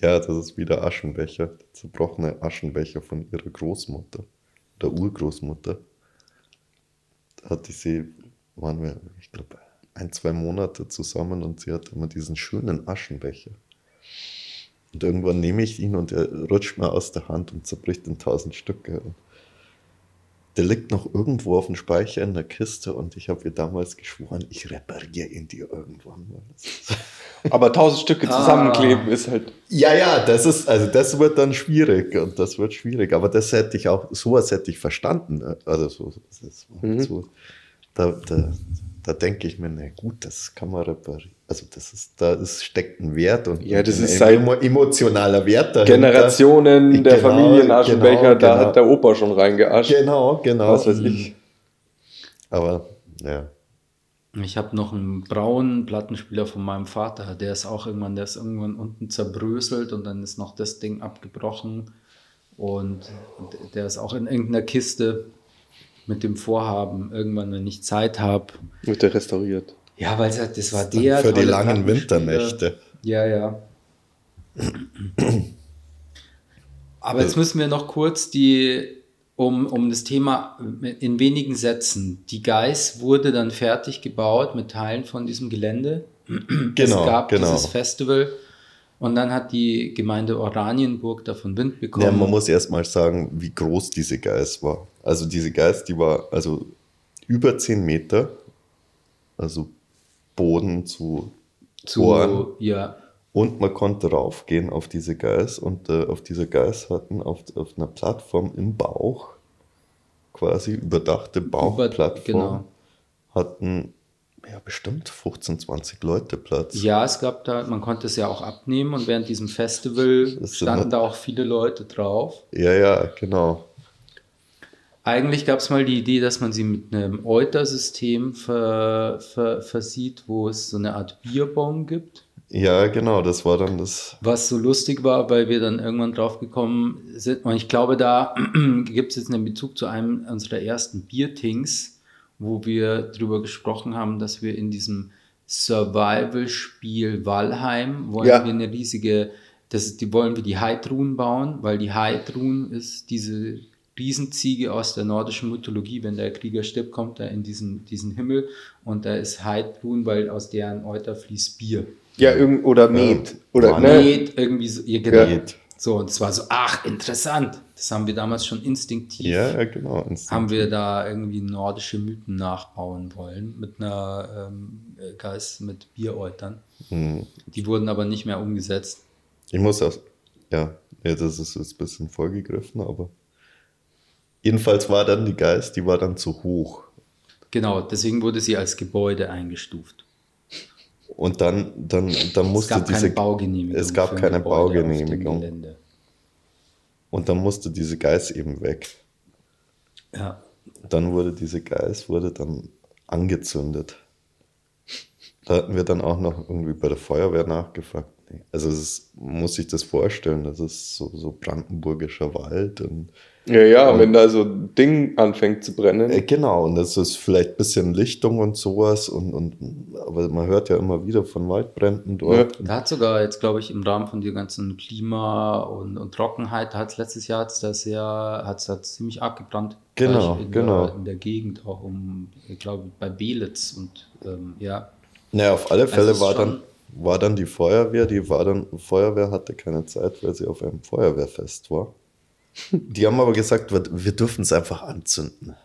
ja, das ist wieder Aschenbecher. Der zerbrochene Aschenbecher von ihrer Großmutter, der Urgroßmutter. Da hatte ich sie, waren wir, ich glaube, ein, zwei Monate zusammen und sie hatte immer diesen schönen Aschenbecher. Und irgendwann nehme ich ihn und er rutscht mir aus der Hand und zerbricht in tausend Stücke. Und der liegt noch irgendwo auf dem Speicher in der Kiste und ich habe ihr damals geschworen, ich repariere ihn dir irgendwann mal. Aber tausend Stücke Ah. zusammenkleben ist halt, Ja, ja, das ist, also das wird dann schwierig und das wird schwierig. Aber das hätte ich auch, sowas hätte ich verstanden. ne? Also so, das ist Mhm. so da, da, da denke ich mir, na gut, das kann man reparieren. Also das ist, da ist, steckt ein Wert und Ja, das ein ist emo- emotionaler Wert dahinter. Generationen der Genau, Familienaschenbecher, genau, da genau. hat der Opa schon reingeascht. Genau, genau. Was weiß ich. Aber ja, Ich habe noch einen braunen Plattenspieler von meinem Vater, der ist auch irgendwann, der ist irgendwann unten zerbröselt und dann ist noch das Ding abgebrochen und der ist auch in irgendeiner Kiste mit dem Vorhaben, irgendwann, wenn ich Zeit habe. Wird der restauriert. Ja, weil es halt- das war der. für die langen. Winternächte. Ja, ja. Aber jetzt müssen wir noch kurz die, um, um das Thema in wenigen Sätzen. Die Geiß wurde dann fertig gebaut mit Teilen von diesem Gelände. Genau, es gab genau. dieses Festival und dann hat die Gemeinde Oranienburg davon Wind bekommen. Ja, man muss erst mal sagen, wie groß diese Geiß war. Also diese Geiß, die war also über 10 Meter, also Boden zu, zu, Ohren. ja, Und man konnte raufgehen auf diese Geiß und äh, auf dieser Geiß hatten auf, auf einer Plattform im Bauch, quasi überdachte Bauchplattform, genau. hatten ja, bestimmt 15, 20 Leute Platz. Ja, es gab da, man konnte es ja auch abnehmen und während diesem Festival standen halt- da auch viele Leute drauf. Ja, ja, genau. Eigentlich gab es mal die Idee, dass man sie mit einem Euter-System ver, ver, versieht, wo es so eine Art Bierbong gibt. Ja, genau, das war dann das. Was so lustig war, weil wir dann irgendwann drauf gekommen sind. Und ich glaube, da gibt es jetzt einen Bezug zu einem unserer ersten Biertings, wo wir drüber gesprochen haben, dass wir in diesem Survival-Spiel Valheim wollen Ja. wir eine riesige, das ist, die wollen wir die Heidrun bauen, weil die Heidrun ist diese Riesenziege aus der nordischen Mythologie. Wenn der Krieger stirbt, kommt er in diesen, diesen Himmel und da ist Heidrun, weil aus deren Euter fließt Bier. Ja, irgend, oder Met. Oder, ne? Planet, irgendwie so, ja, genau. Met. So, und es war so, ach, interessant. Das haben wir damals schon instinktiv, Ja, ja, genau. haben wir da irgendwie nordische Mythen nachbauen wollen mit einer ähm, äh, Geist mit Bieräutern. Hm. Die wurden aber nicht mehr umgesetzt. Ich muss auch, ja, ja, das ist jetzt ein bisschen vorgegriffen, aber jedenfalls war dann die Geist, die war dann zu hoch. Genau, deswegen wurde sie als Gebäude eingestuft. Und dann, dann, dann Es musste gab keine diese, Baugenehmigung. es gab keine Gebäude Baugenehmigung. Und dann musste diese Geist eben weg. Ja. Dann wurde diese Geist wurde dann angezündet. Da hatten wir dann auch noch irgendwie bei der Feuerwehr nachgefragt. Also es ist, muss sich das vorstellen, das ist so, so brandenburgischer Wald und Ja, ja, wenn da so ein Ding anfängt zu brennen. Äh, Genau, und das ist vielleicht ein bisschen Lichtung und sowas, und, und, aber man hört ja immer wieder von Waldbränden dort. Da hat sogar jetzt, glaube ich, im Rahmen von der ganzen Klima- und, und Trockenheit, hat letztes Jahr hat's das ja, hat es ziemlich arg gebrannt. Genau, in genau. Der, in der Gegend auch um, ich glaube, bei Belitz und ähm, ja. Naja, auf alle Fälle es ist war, dann, war dann die Feuerwehr, die war dann, Feuerwehr hatte keine Zeit, weil sie auf einem Feuerwehrfest war. Die haben aber gesagt, wir, wir dürfen es einfach anzünden.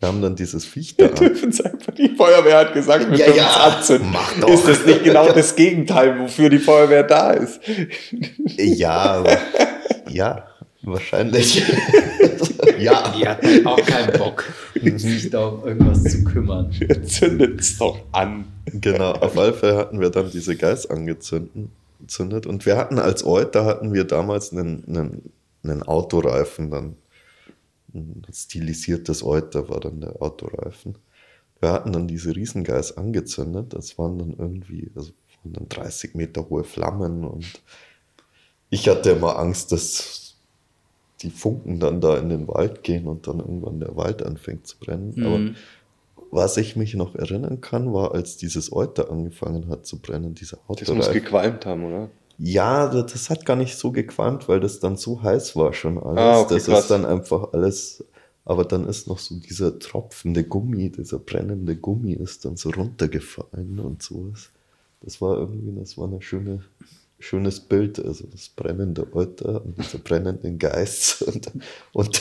Wir haben dann dieses Viech da an. dürfen es einfach. Die Feuerwehr hat gesagt, wir Ja, dürfen ja, es anzünden. mach doch. Ist das nicht genau das Gegenteil, wofür die Feuerwehr da ist? Ja, aber, ja, wahrscheinlich. ja. Die hatten auch keinen Bock, sich da um irgendwas zu kümmern. Ihr zündet es doch an. Genau, auf alle Fälle hatten wir dann diese Geist angezündet. Zündet. Und wir hatten als Euter hatten wir damals einen, einen, einen Autoreifen dann. Ein stilisiertes Euter war dann der Autoreifen. Wir hatten dann diese Riesengeist angezündet. Das waren dann irgendwie, also waren dann 30 Meter hohe Flammen und ich hatte immer Angst, dass die Funken dann da in den Wald gehen und dann irgendwann der Wald anfängt zu brennen. Aber Mhm. was ich mich noch erinnern kann, war, als dieses Euter angefangen hat zu brennen, dieser Das muss Autoreifen. gequalmt haben, oder? Ja, das, hat gar nicht so gequalmt, weil das dann so heiß war schon alles. Ah, okay, das krass. ist dann einfach alles, aber dann ist noch so dieser tropfende Gummi, dieser brennende Gummi ist dann so runtergefallen und sowas. Das war irgendwie, das war ein schöne, schönes Bild, also das brennende Euter und dieser brennenden Geist und, und,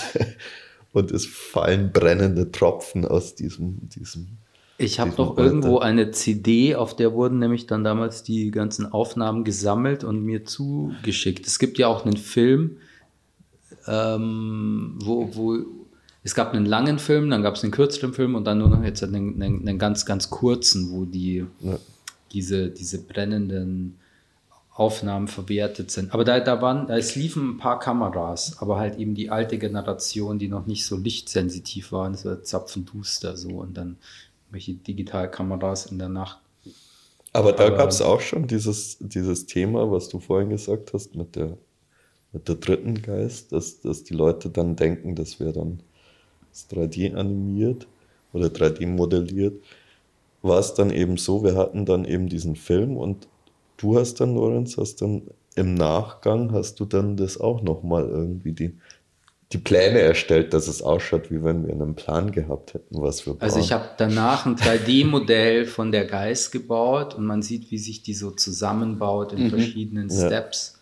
und es fallen brennende Tropfen aus diesem, diesem Ich habe noch irgendwo eine CD, auf der wurden nämlich dann damals die ganzen Aufnahmen gesammelt und mir zugeschickt. Es gibt ja auch einen Film, ähm, wo, wo es gab einen langen Film, dann gab es einen kürzeren Film und dann nur noch jetzt einen, einen, einen ganz, ganz kurzen, wo die Ja. diese, diese brennenden Aufnahmen verwertet sind. Aber da, da waren, da es liefen ein paar Kameras, aber halt eben die alte Generation, die noch nicht so lichtsensitiv waren, es war zapfenduster so und dann welche Digitalkameras in der Nacht. Aber da gab es auch schon dieses, dieses Thema, was du vorhin gesagt hast, mit der, mit der dritten Geist, dass, dass die Leute dann denken, das wäre dann das 3D animiert oder 3D modelliert. War es dann eben so, wir hatten dann eben diesen Film und du hast dann, Lorenz, hast dann im Nachgang, hast du dann das auch nochmal irgendwie die, die Pläne erstellt, dass es ausschaut, wie wenn wir einen Plan gehabt hätten, was wir Also ich habe danach ein 3D-Modell von der Geist gebaut und man sieht, wie sich die so zusammenbaut in verschiedenen Ja. Steps.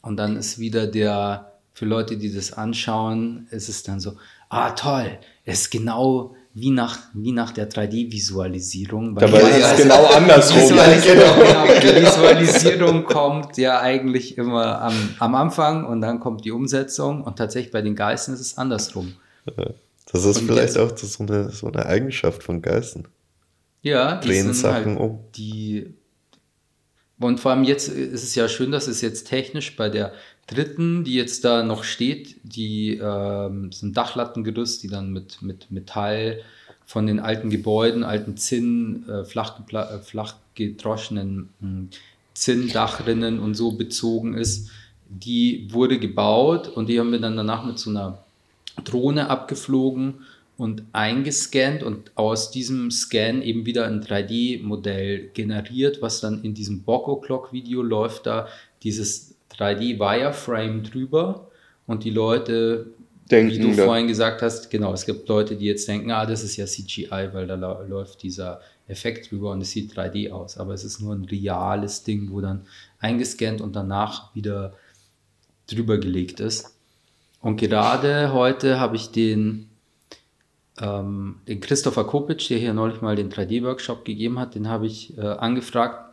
Und dann ist wieder der, für Leute, die das anschauen, ist es dann so, ah toll, es ist genau wie nach, wie nach der 3D-Visualisierung. Dabei Ja, ist es also genau andersrum. Visualisierung, genau, die Visualisierung kommt ja eigentlich immer am, am Anfang und dann kommt die Umsetzung und tatsächlich bei den Geistern ist es andersrum. Das ist Und vielleicht jetzt- auch so eine, so eine Eigenschaft von Geistern. Ja, die drehen sind Sachen halt um. die. Und vor allem jetzt ist es ja schön, dass es jetzt technisch bei der dritten, die jetzt da noch steht, die ähm, sind Dachlattengerüst, die dann mit, mit Metall von den alten Gebäuden, alten Zinn, äh, flach, äh, gedroschenen mh, Zinndachrinnen und so bezogen ist. Die wurde gebaut und die haben wir dann danach mit so einer Drohne abgeflogen und eingescannt und aus diesem Scan eben wieder ein 3D-Modell generiert, was dann in diesem Boko Clock Video läuft da dieses 3D Wireframe drüber und die Leute, Denken wie du da. vorhin gesagt hast, genau, es gibt Leute, die jetzt denken, ah, das ist ja CGI, weil da läuft dieser Effekt drüber und es sieht 3D aus, aber es ist nur ein reales Ding, wo dann eingescannt und danach wieder drüber gelegt ist. Und gerade heute habe ich den, ähm, den Christopher Kopic, der hier neulich mal den 3D-Workshop gegeben hat, den habe ich äh, angefragt,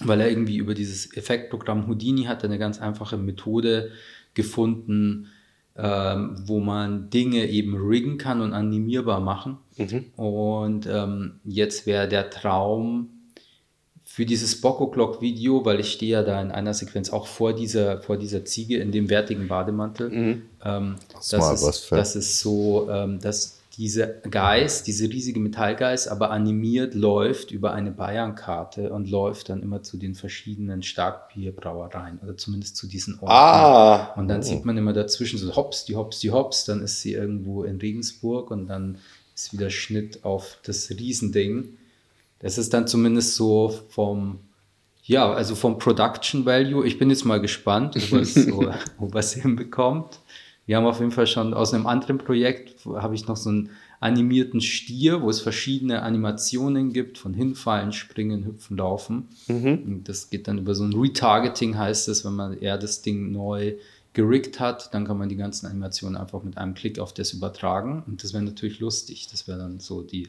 weil er irgendwie über dieses Effektprogramm Houdini hat er eine ganz einfache Methode gefunden, ähm, wo man Dinge eben riggen kann und animierbar machen. Und ähm, jetzt wäre der Traum, für dieses Bocco Clock Video, weil ich stehe ja da in einer Sequenz auch vor dieser, vor dieser Ziege in dem wertigen Bademantel. Ähm, ist mal das, was ist, für- das ist so, ähm, dass diese Geist, diese riesige Metallgeist, aber animiert läuft über eine Bayernkarte und läuft dann immer zu den verschiedenen Starkbierbrauereien oder zumindest zu diesen Orten. Ah, Und dann sieht man immer dazwischen so hops, die hops, die hops, dann ist sie irgendwo in Regensburg und dann ist wieder Schnitt auf das Riesending. Das ist dann zumindest so vom, ja, also vom Production Value. Ich bin jetzt mal gespannt, ob es so, ob es hinbekommt. Wir haben auf jeden Fall schon aus einem anderen Projekt, habe ich noch so einen animierten Stier, wo es verschiedene Animationen gibt, von hinfallen, springen, hüpfen, laufen. Und das geht dann über so ein Retargeting, heißt es, wenn man eher das Ding neu geriggt hat, dann kann man die ganzen Animationen einfach mit einem Klick auf das übertragen. Und das wäre natürlich lustig. Das wäre dann so die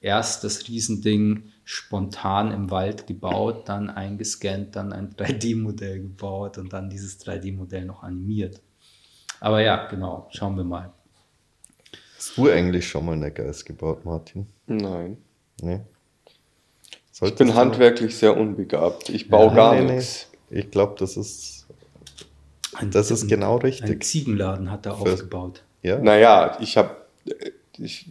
erst das Riesending spontan im Wald gebaut, dann eingescannt, dann ein 3D-Modell gebaut und dann dieses 3D-Modell noch animiert. Aber ja, genau, schauen wir mal. Hast du eigentlich schon mal eine Geist gebaut, Martin? nein. Nee. Ich bin handwerklich sehr unbegabt. Ich baue Ja, gar nee, nee. nichts. Ich glaube, das ist, Ein, das ist genau ein richtig. Ziegenladen hat er Für- aufgebaut. Ja, Naja, ich habe ich,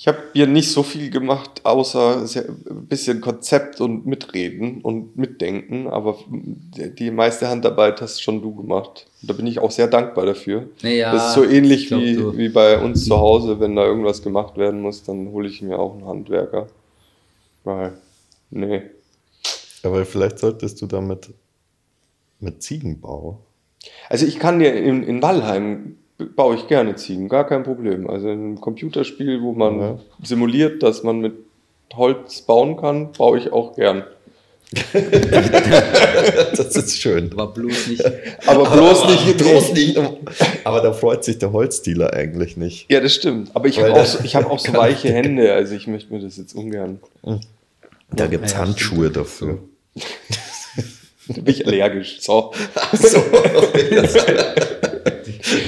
ich habe hier nicht so viel gemacht, außer ein bisschen Konzept und Mitreden und Mitdenken, aber die meiste Handarbeit hast schon du gemacht. Und da bin ich auch sehr dankbar dafür. Naja, das ist so ähnlich wie, wie bei uns zu Hause, wenn da irgendwas gemacht werden muss, dann hole ich mir auch einen Handwerker. Weil, nee. aber vielleicht solltest du damit mit Ziegenbau. Also ich kann dir in, in Wallheim baue ich gerne Ziegen, gar kein Problem. Also in einem Computerspiel, wo man Ja. simuliert, dass man mit Holz bauen kann, baue ich auch gern. Das ist schön. war bloß nicht. Aber bloß nicht bloß nicht. Aber da freut sich der Holzdealer eigentlich nicht. Ja, das stimmt. Aber ich habe auch, so, ich hab auch so weiche Hände, also ich möchte mir das jetzt ungern. Da gibt es ja, Handschuhe stimmt. dafür. Da bin ich allergisch. So. So.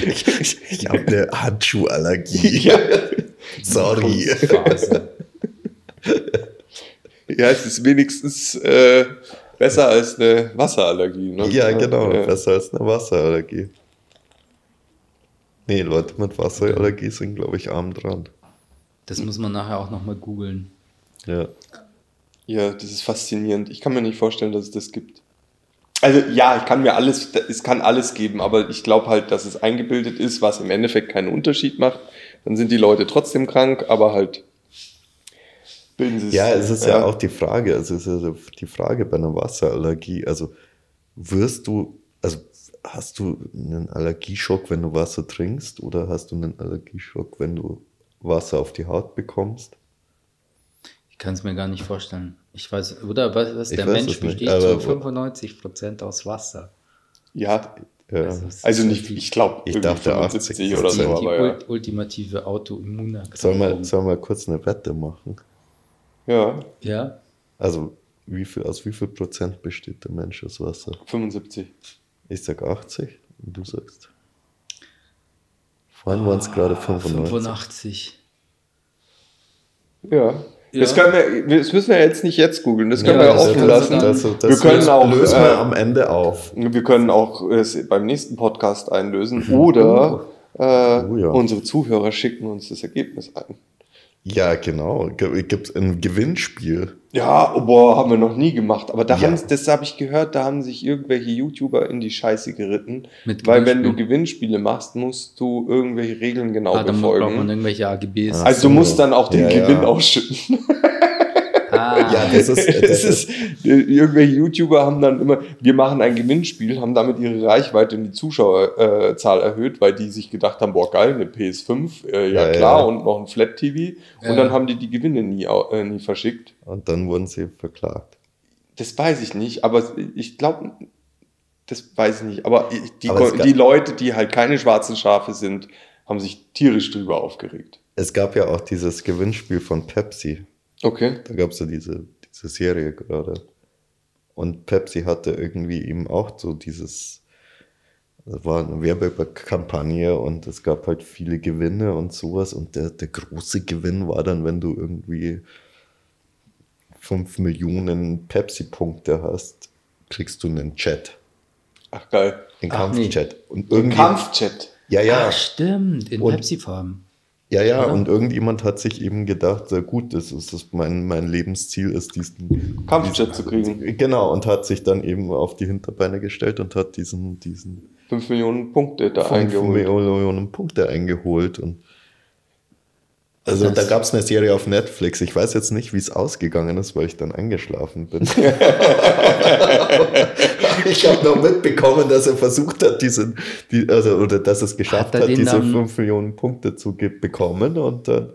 Ich ich habe eine Handschuhallergie. Ja. Sorry. Ja, es ist wenigstens äh, besser als eine Wasserallergie. Ne? Ja, genau. Ja. Besser als eine Wasserallergie. Nee, Leute mit Wasserallergie sind, glaube ich, arm dran. Das muss man nachher auch nochmal googeln. Ja. Ja, das ist faszinierend. Ich kann mir nicht vorstellen, dass es das gibt. Also ja, ich kann mir alles, es kann alles geben, aber ich glaube halt, dass es eingebildet ist, was im Endeffekt keinen Unterschied macht. Dann sind die Leute trotzdem krank, aber halt bilden sie Ja, es ist ja, auch die Frage, also es ist ja die Frage bei einer Wasserallergie, also wirst du, also hast du einen Allergieschock, wenn du Wasser trinkst oder hast du einen Allergieschock, wenn du Wasser auf die Haut bekommst? Ich kann es mir gar nicht vorstellen. Ich weiß, oder was, was Ich der weiß Mensch besteht zu 95% aus Wasser. Ja, Ja. Das ist also nicht, ich glaube, Ich dachte 75 80 oder so, die aber ja. ult- ultimative Autoimmunerkrankung. Sollen wir, sollen wir kurz eine Wette machen? Ja, Ja, Also wie viel, aus wie viel Prozent besteht der Mensch aus Wasser? 75. Ich sag 80 und du sagst. Vorhin waren es gerade 95. 85. Ja, Das, können wir, das müssen wir jetzt nicht jetzt googeln, das können Ja, wir ja das offen lassen. Das, das wir können auch, lösen äh, wir am Ende auf. wir können auch es beim nächsten Podcast einlösen oder äh, Oh ja. unsere Zuhörer schicken uns das Ergebnis ein. Ja, genau. Gibt es ein Gewinnspiel? Ja, oh, boah, haben wir noch nie gemacht. Aber da Ja. haben, das habe ich gehört, da haben sich irgendwelche YouTuber in die Scheiße geritten. Mit weil wenn du. Gewinnspiele machst, musst du irgendwelche Regeln genau Ah, dann braucht man befolgen. irgendwelche AGBs. Ah. Also du so. musst dann auch den Ja, ja. Gewinn ausschütten. Ah, Ja, das ist, das Das ist, äh, irgendwelche YouTuber haben dann immer, wir machen ein Gewinnspiel, haben damit ihre Reichweite und die Zuschauerzahl äh, erhöht, weil die sich gedacht haben, boah geil, eine PS5, äh, ja, Ja, klar, ja. und noch ein Flat TV. Und dann haben die die Gewinne nie, äh, nie verschickt. Und dann wurden sie verklagt. Das weiß ich nicht, aber ich glaube, das weiß ich nicht. Aber die, Aber die Leute, die halt keine schwarzen Schafe sind, haben sich tierisch drüber aufgeregt. Es gab ja auch dieses Gewinnspiel von Pepsi. Okay. Da gab es ja diese, diese Serie gerade. Und Pepsi hatte irgendwie eben auch so dieses, das war eine Werbekampagne und es gab halt viele Gewinne und sowas. Und der, der große Gewinn war dann, wenn du irgendwie 5 Millionen Pepsi-Punkte hast, kriegst du einen Chat. Ach geil. Den Ach, nee. Kampfchat. Und Ein irgendwie, Kampfchat. Ja, ja. Ah, stimmt, in Pepsi-Farben. Ja, ja, und irgendjemand hat sich eben gedacht, ja gut, das ist das mein, mein Lebensziel ist, diesen Kampfjet zu kriegen. Genau, und hat sich dann eben auf die Hinterbeine gestellt und hat diesen, diesen 5 Millionen Punkte da 5 eingeholt. Millionen Punkte eingeholt. Und also Das- da gab es eine Serie auf Netflix. Ich weiß jetzt nicht, wie es ausgegangen ist, weil ich dann eingeschlafen bin. ich habe noch mitbekommen, dass er versucht hat, diesen, die, also, oder dass es geschafft Hat hat, diese dann- 5 Millionen Punkte zu bekommen und dann,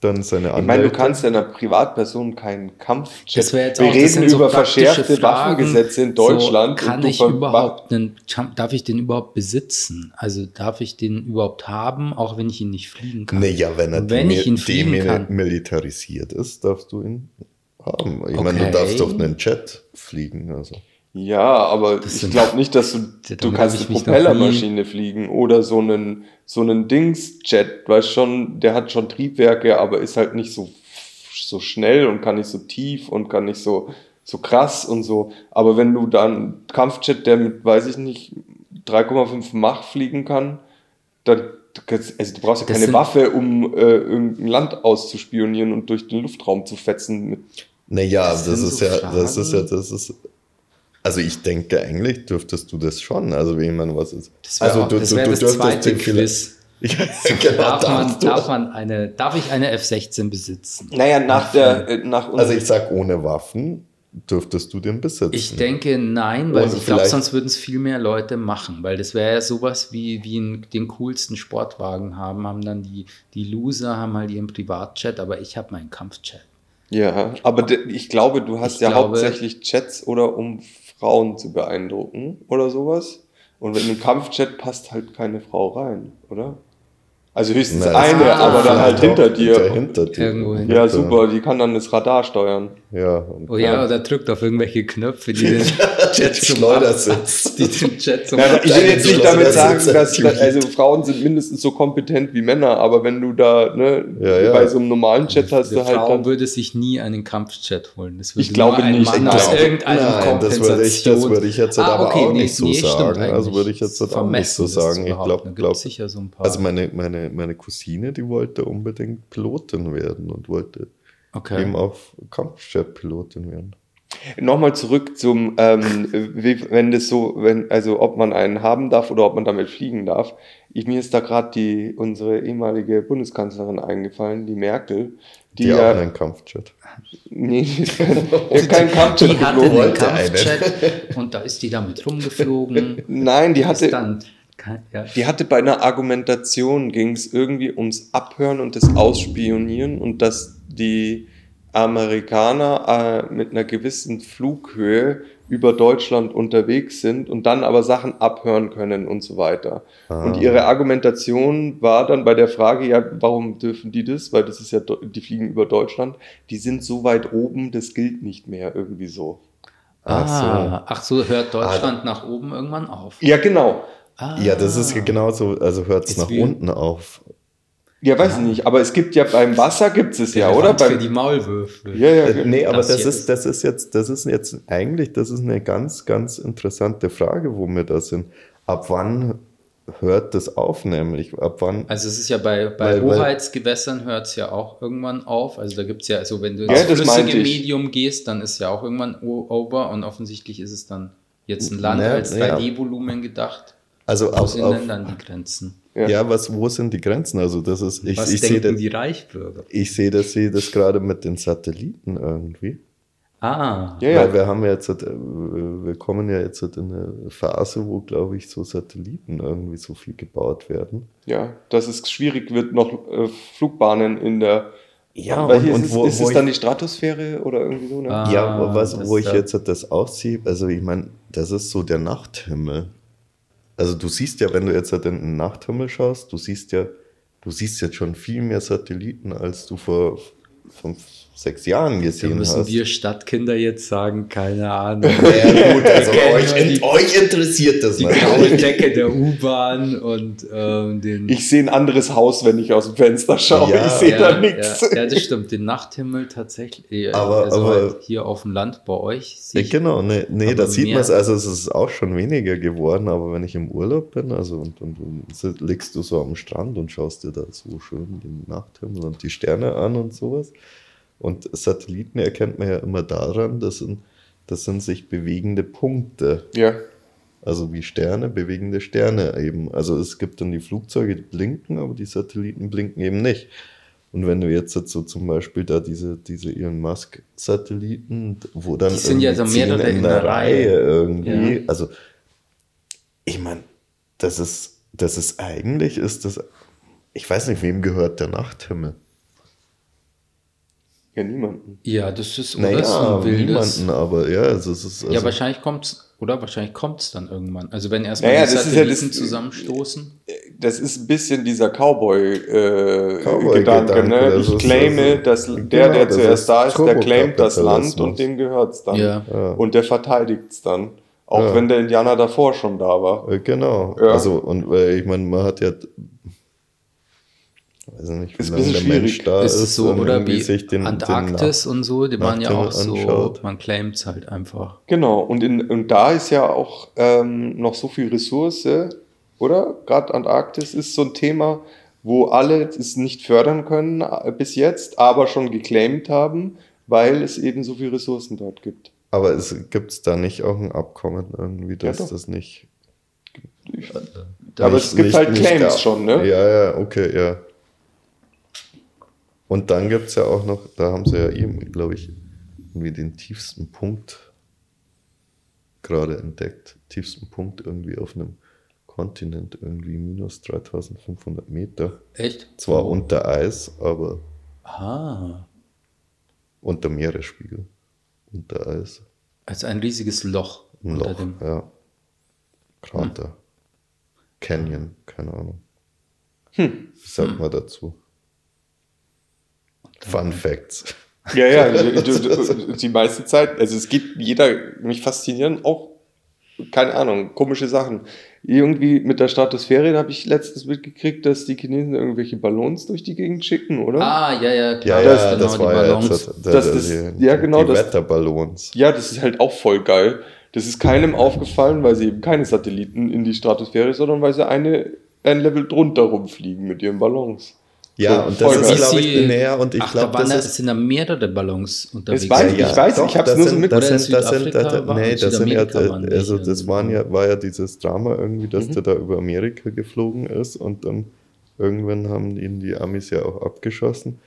dann seine Ich meine, du Anwälte- kannst ja einer Privatperson keinen Kampfjet. Das wäre jetzt Wir auch, das reden sind so über praktische verschärfte Fragen. Waffengesetze in Deutschland. So, kann ich überhaupt einen, darf ich den überhaupt besitzen? Also darf ich den überhaupt haben, auch wenn ich ihn nicht fliegen kann? Naja, wenn er Wenn ich ihn fliegen kann. demilitarisiert ist, darfst du ihn haben. Ich Okay. meine, du darfst doch einen Jet fliegen. Also. Ja, aber Das ich glaube nicht, dass du, du kannst eine Propellermaschine fliegen oder so einen, so einen Dings-Jet, weißt schon, der hat schon Triebwerke, aber ist halt nicht so, so schnell und kann nicht so tief und kann nicht so, so krass und so. Aber wenn du dann Kampfjet, der mit, weiß ich nicht, 3,5 Mach fliegen kann, dann, also du brauchst ja Das keine Waffe, um äh, irgendein Land auszuspionieren und durch den Luftraum zu fetzen mit Naja, Das das, ist so ja, das ist ja, das ist. Also ich denke, eigentlich dürftest du das schon. Also wie man was ist. Das wäre also auch- das wär das zweite den Quiz. Ja, genau, Darf man, du. darf man eine, darf ich eine F-16 besitzen? Naja, nach der, äh, nach Also ich sag, ohne Waffen dürftest du den besitzen. Ich denke nein, weil Oder ich glaube, sonst würden es viel mehr Leute machen, weil das wäre ja sowas wie, wie in, den coolsten Sportwagen haben, haben dann die, die Loser, haben halt ihren Privatjet, aber ich habe meinen Kampfjet. Ja, aber ich glaube, du hast Ich ja glaube- hauptsächlich Jets oder um Frauen zu beeindrucken oder sowas. Und in einem Kampfjet passt halt keine Frau rein, oder? Also höchstens Na, eine, ah, aber dann halt hinter dir. Hinter dir. Irgendwo hinter- Ja, super, die kann dann das Radar steuern. Ja, und Oh ja, oder drückt auf irgendwelche Knöpfe, die den Jet zum Schleudersitz. die den Jet zum Ja, ich will jetzt nicht damit sagen, dass also Frauen sind mindestens so kompetent wie Männer, aber wenn du da ne, Ja, ja. bei so einem normalen Jet hast Eine du halt Frau dann, würde sich nie einen Kampfjet holen. Das würde Ich glaube nicht, Mann ich aus glaube- irgendeiner Nein, das würde ich, das würde ich jetzt Ah, aber okay, auch nee, nicht so nee, sagen. Also würde ich jetzt auch nicht so sagen. Ich glaube, sicher so ein paar. also meine, meine, meine Cousine, die wollte unbedingt Pilotin werden und wollte okay. eben auf Kampfjet-Pilotin werden. Nochmal zurück zum, ähm, wie, wenn das so, wenn, also ob man einen haben darf oder ob man damit fliegen darf. Ich, mir ist da gerade die unsere ehemalige Bundeskanzlerin eingefallen, die Merkel, die, Die, ja, auch einen Kampfjet. nee, die ist kein, die hat keinen Kampfjet Die hatte einen. Kampfjet und da ist die damit rumgeflogen. Nein, die Ist hatte, dann, ja. die hatte bei einer Argumentation ging es irgendwie ums Abhören und das Ausspionieren und dass die Amerikaner äh, mit einer gewissen Flughöhe über Deutschland unterwegs sind und dann aber Sachen abhören können und so weiter. Ah. Und ihre Argumentation war dann bei der Frage, ja, warum dürfen die das? Weil das ist ja, die fliegen über Deutschland. Die sind so weit oben, das gilt nicht mehr irgendwie so. Ach so. Ah, ach so, hört Deutschland nach oben irgendwann auf. Ja, genau. Ah. Ja, das ist genauso, also hört es nach unten auf. Ja, weiß ich nicht, aber es gibt ja beim Wasser gibt es ja, oder? Beim, für die Maulwürfel. ja, ja, Äh, nee, aber Das ist, das ist jetzt, das ist jetzt eigentlich, das ist eine ganz, ganz interessante Frage, wo wir da sind. Ab wann hört das auf, nämlich? Ab wann? Also es ist ja bei, bei Weil- Hoheitsgewässern hört es ja auch irgendwann auf. Also da gibt es ja, also wenn du Ja, ins das meinte flüssige. Medium gehst, dann ist ja auch irgendwann over und offensichtlich ist es dann jetzt ein Land Ja, als ja. 3D-Volumen gedacht. Also Wo auf, sind auf, denn dann die Grenzen? Ja. ja. was, wo sind die Grenzen? Also das ist, ich, Was ich sehe denken das, die Reichsbürger? ich sehe das, sehe das gerade mit den Satelliten irgendwie. Ah, ja, ja. Weil wir haben ja jetzt, äh, wir kommen ja jetzt in eine Phase, wo, glaube ich, so Satelliten irgendwie so viel gebaut werden. ja, dass es schwierig wird, noch äh, Flugbahnen in der. Ja, weil und- hier und ist, es- wo- ist wo es ich- dann die Stratosphäre oder irgendwie so, ne? Ah. Ja, aber was, wo ich jetzt das auch sehe, also ich meine, das ist so der Nachthimmel. Also du siehst ja, wenn du jetzt halt in den Nachthimmel schaust, du siehst ja, du siehst jetzt schon viel mehr Satelliten, als du vor fünf, sechs Jahren da gesehen müssen hast. wir Stadtkinder jetzt sagen, keine Ahnung. ja, gut, also euch, die- euch interessiert das die graue Decke der U-Bahn und ähm, den. Ich sehe ein anderes Haus, wenn ich aus dem Fenster schaue. Ja, ich sehe ja, da nichts. Ja, das stimmt. Den Nachthimmel tatsächlich. äh, Aber- also aber- halt hier auf dem Land bei euch. sehe Ja, ich- genau, nee, nee Aber da sieht man es, also es ist auch schon weniger geworden, aber wenn ich im Urlaub bin, also und, und, und liegst du so am Strand und schaust dir da so schön den Nachthimmel und die Sterne an und sowas. Und Satelliten erkennt man ja immer daran, das sind, das sind sich bewegende Punkte. Ja, Also wie Sterne, bewegende Sterne eben. Also es gibt dann die Flugzeuge, die blinken, aber die Satelliten blinken eben nicht. Und wenn du jetzt so zum Beispiel da diese, diese Elon Musk-Satelliten, wo dann Die sind ja so mehrere zehn in der Reihe. irgendwie, Ja. also ich meine, das ist, das ist eigentlich, ist das, ich weiß nicht, wem gehört der Nachthimmel? Ja, niemanden. Ja, das ist oder Naja, so ein wildes. niemanden, aber ja, also es ist, also, ja, wahrscheinlich kommt's, oder? Wahrscheinlich kommt's dann irgendwann. Also wenn erstmal Naja, die das ist ja Satelliten das- zusammenstoßen. Das ist ein bisschen dieser Cowboy-Gedanke. Cowboy-Gedanke, Äh, ne? das Ich ist- claime, das dass ist- der, genau, der das zuerst ist da ist, der claimt das Land und dem gehört es dann. Ja. Ja. Und der verteidigt es dann. Auch Ja. wenn der Indianer davor schon da war. Äh, Genau. Ja. Also, und ich meine, man hat ja. Weiß nicht, wie Ist ein lange bisschen Mensch schwierig. da ist ist. es so, oder wie sich den, Antarktis und so, die waren ja auch Nachthimmel so, anschaut. man claimt es halt einfach. Genau, und, in, und da ist ja auch ähm, noch so viel Ressource, oder? Gerade Antarktis ist so ein Thema, wo alle es nicht fördern können äh, bis jetzt, aber schon geclaimt haben, weil es eben so viele Ressourcen dort gibt. Aber es gibt es da nicht auch ein Abkommen irgendwie, dass doch. das nicht. Da aber nicht- es gibt nicht- halt Claims da- schon, ne? Ja, ja, okay, ja. Und dann gibt es ja auch noch, da haben sie ja eben, glaube ich, irgendwie den tiefsten Punkt gerade entdeckt. Tiefsten Punkt irgendwie auf einem Kontinent, irgendwie minus 3500 Meter. Echt? Zwar unter Eis, aber Ah, unter Meeresspiegel. Unter Eis. also ein riesiges Loch Ein Loch, dem. ja. Krater. Canyon, keine Ahnung. Hm. Sagt man dazu? Fun Facts. Ja, ja, du, du, die meiste Zeit, also es geht jeder, mich faszinieren auch, keine Ahnung, komische Sachen. Irgendwie mit der Stratosphäre, da habe ich letztens mitgekriegt, dass die Chinesen irgendwelche Ballons durch die Gegend schicken, oder? Ah, ja, ja, Ja, klar. ja, genau, das war ja Ballons. jetzt der, Das ist- die, ja, genau, die das- Wetterballons. Ja, das ist halt auch voll geil. Das ist keinem aufgefallen, weil sie eben keine Satelliten in die Stratosphäre, sondern weil sie eine, ein Level drunter rumfliegen mit ihren Ballons. Ja, So, und das ist, glaube ich, näher und ich Ach, glaube, da waren, das es ist. sind da mehrere Ballons unterwegs. Es weiß ich, ich weiß, ich hab's das nur so sind- mit- das sind, das sind, das, war- nee, das sind ja, waren also das waren ja, war ja dieses Drama irgendwie, dass Mhm. der da über Amerika geflogen ist und dann irgendwann haben ihn die Amis ja auch abgeschossen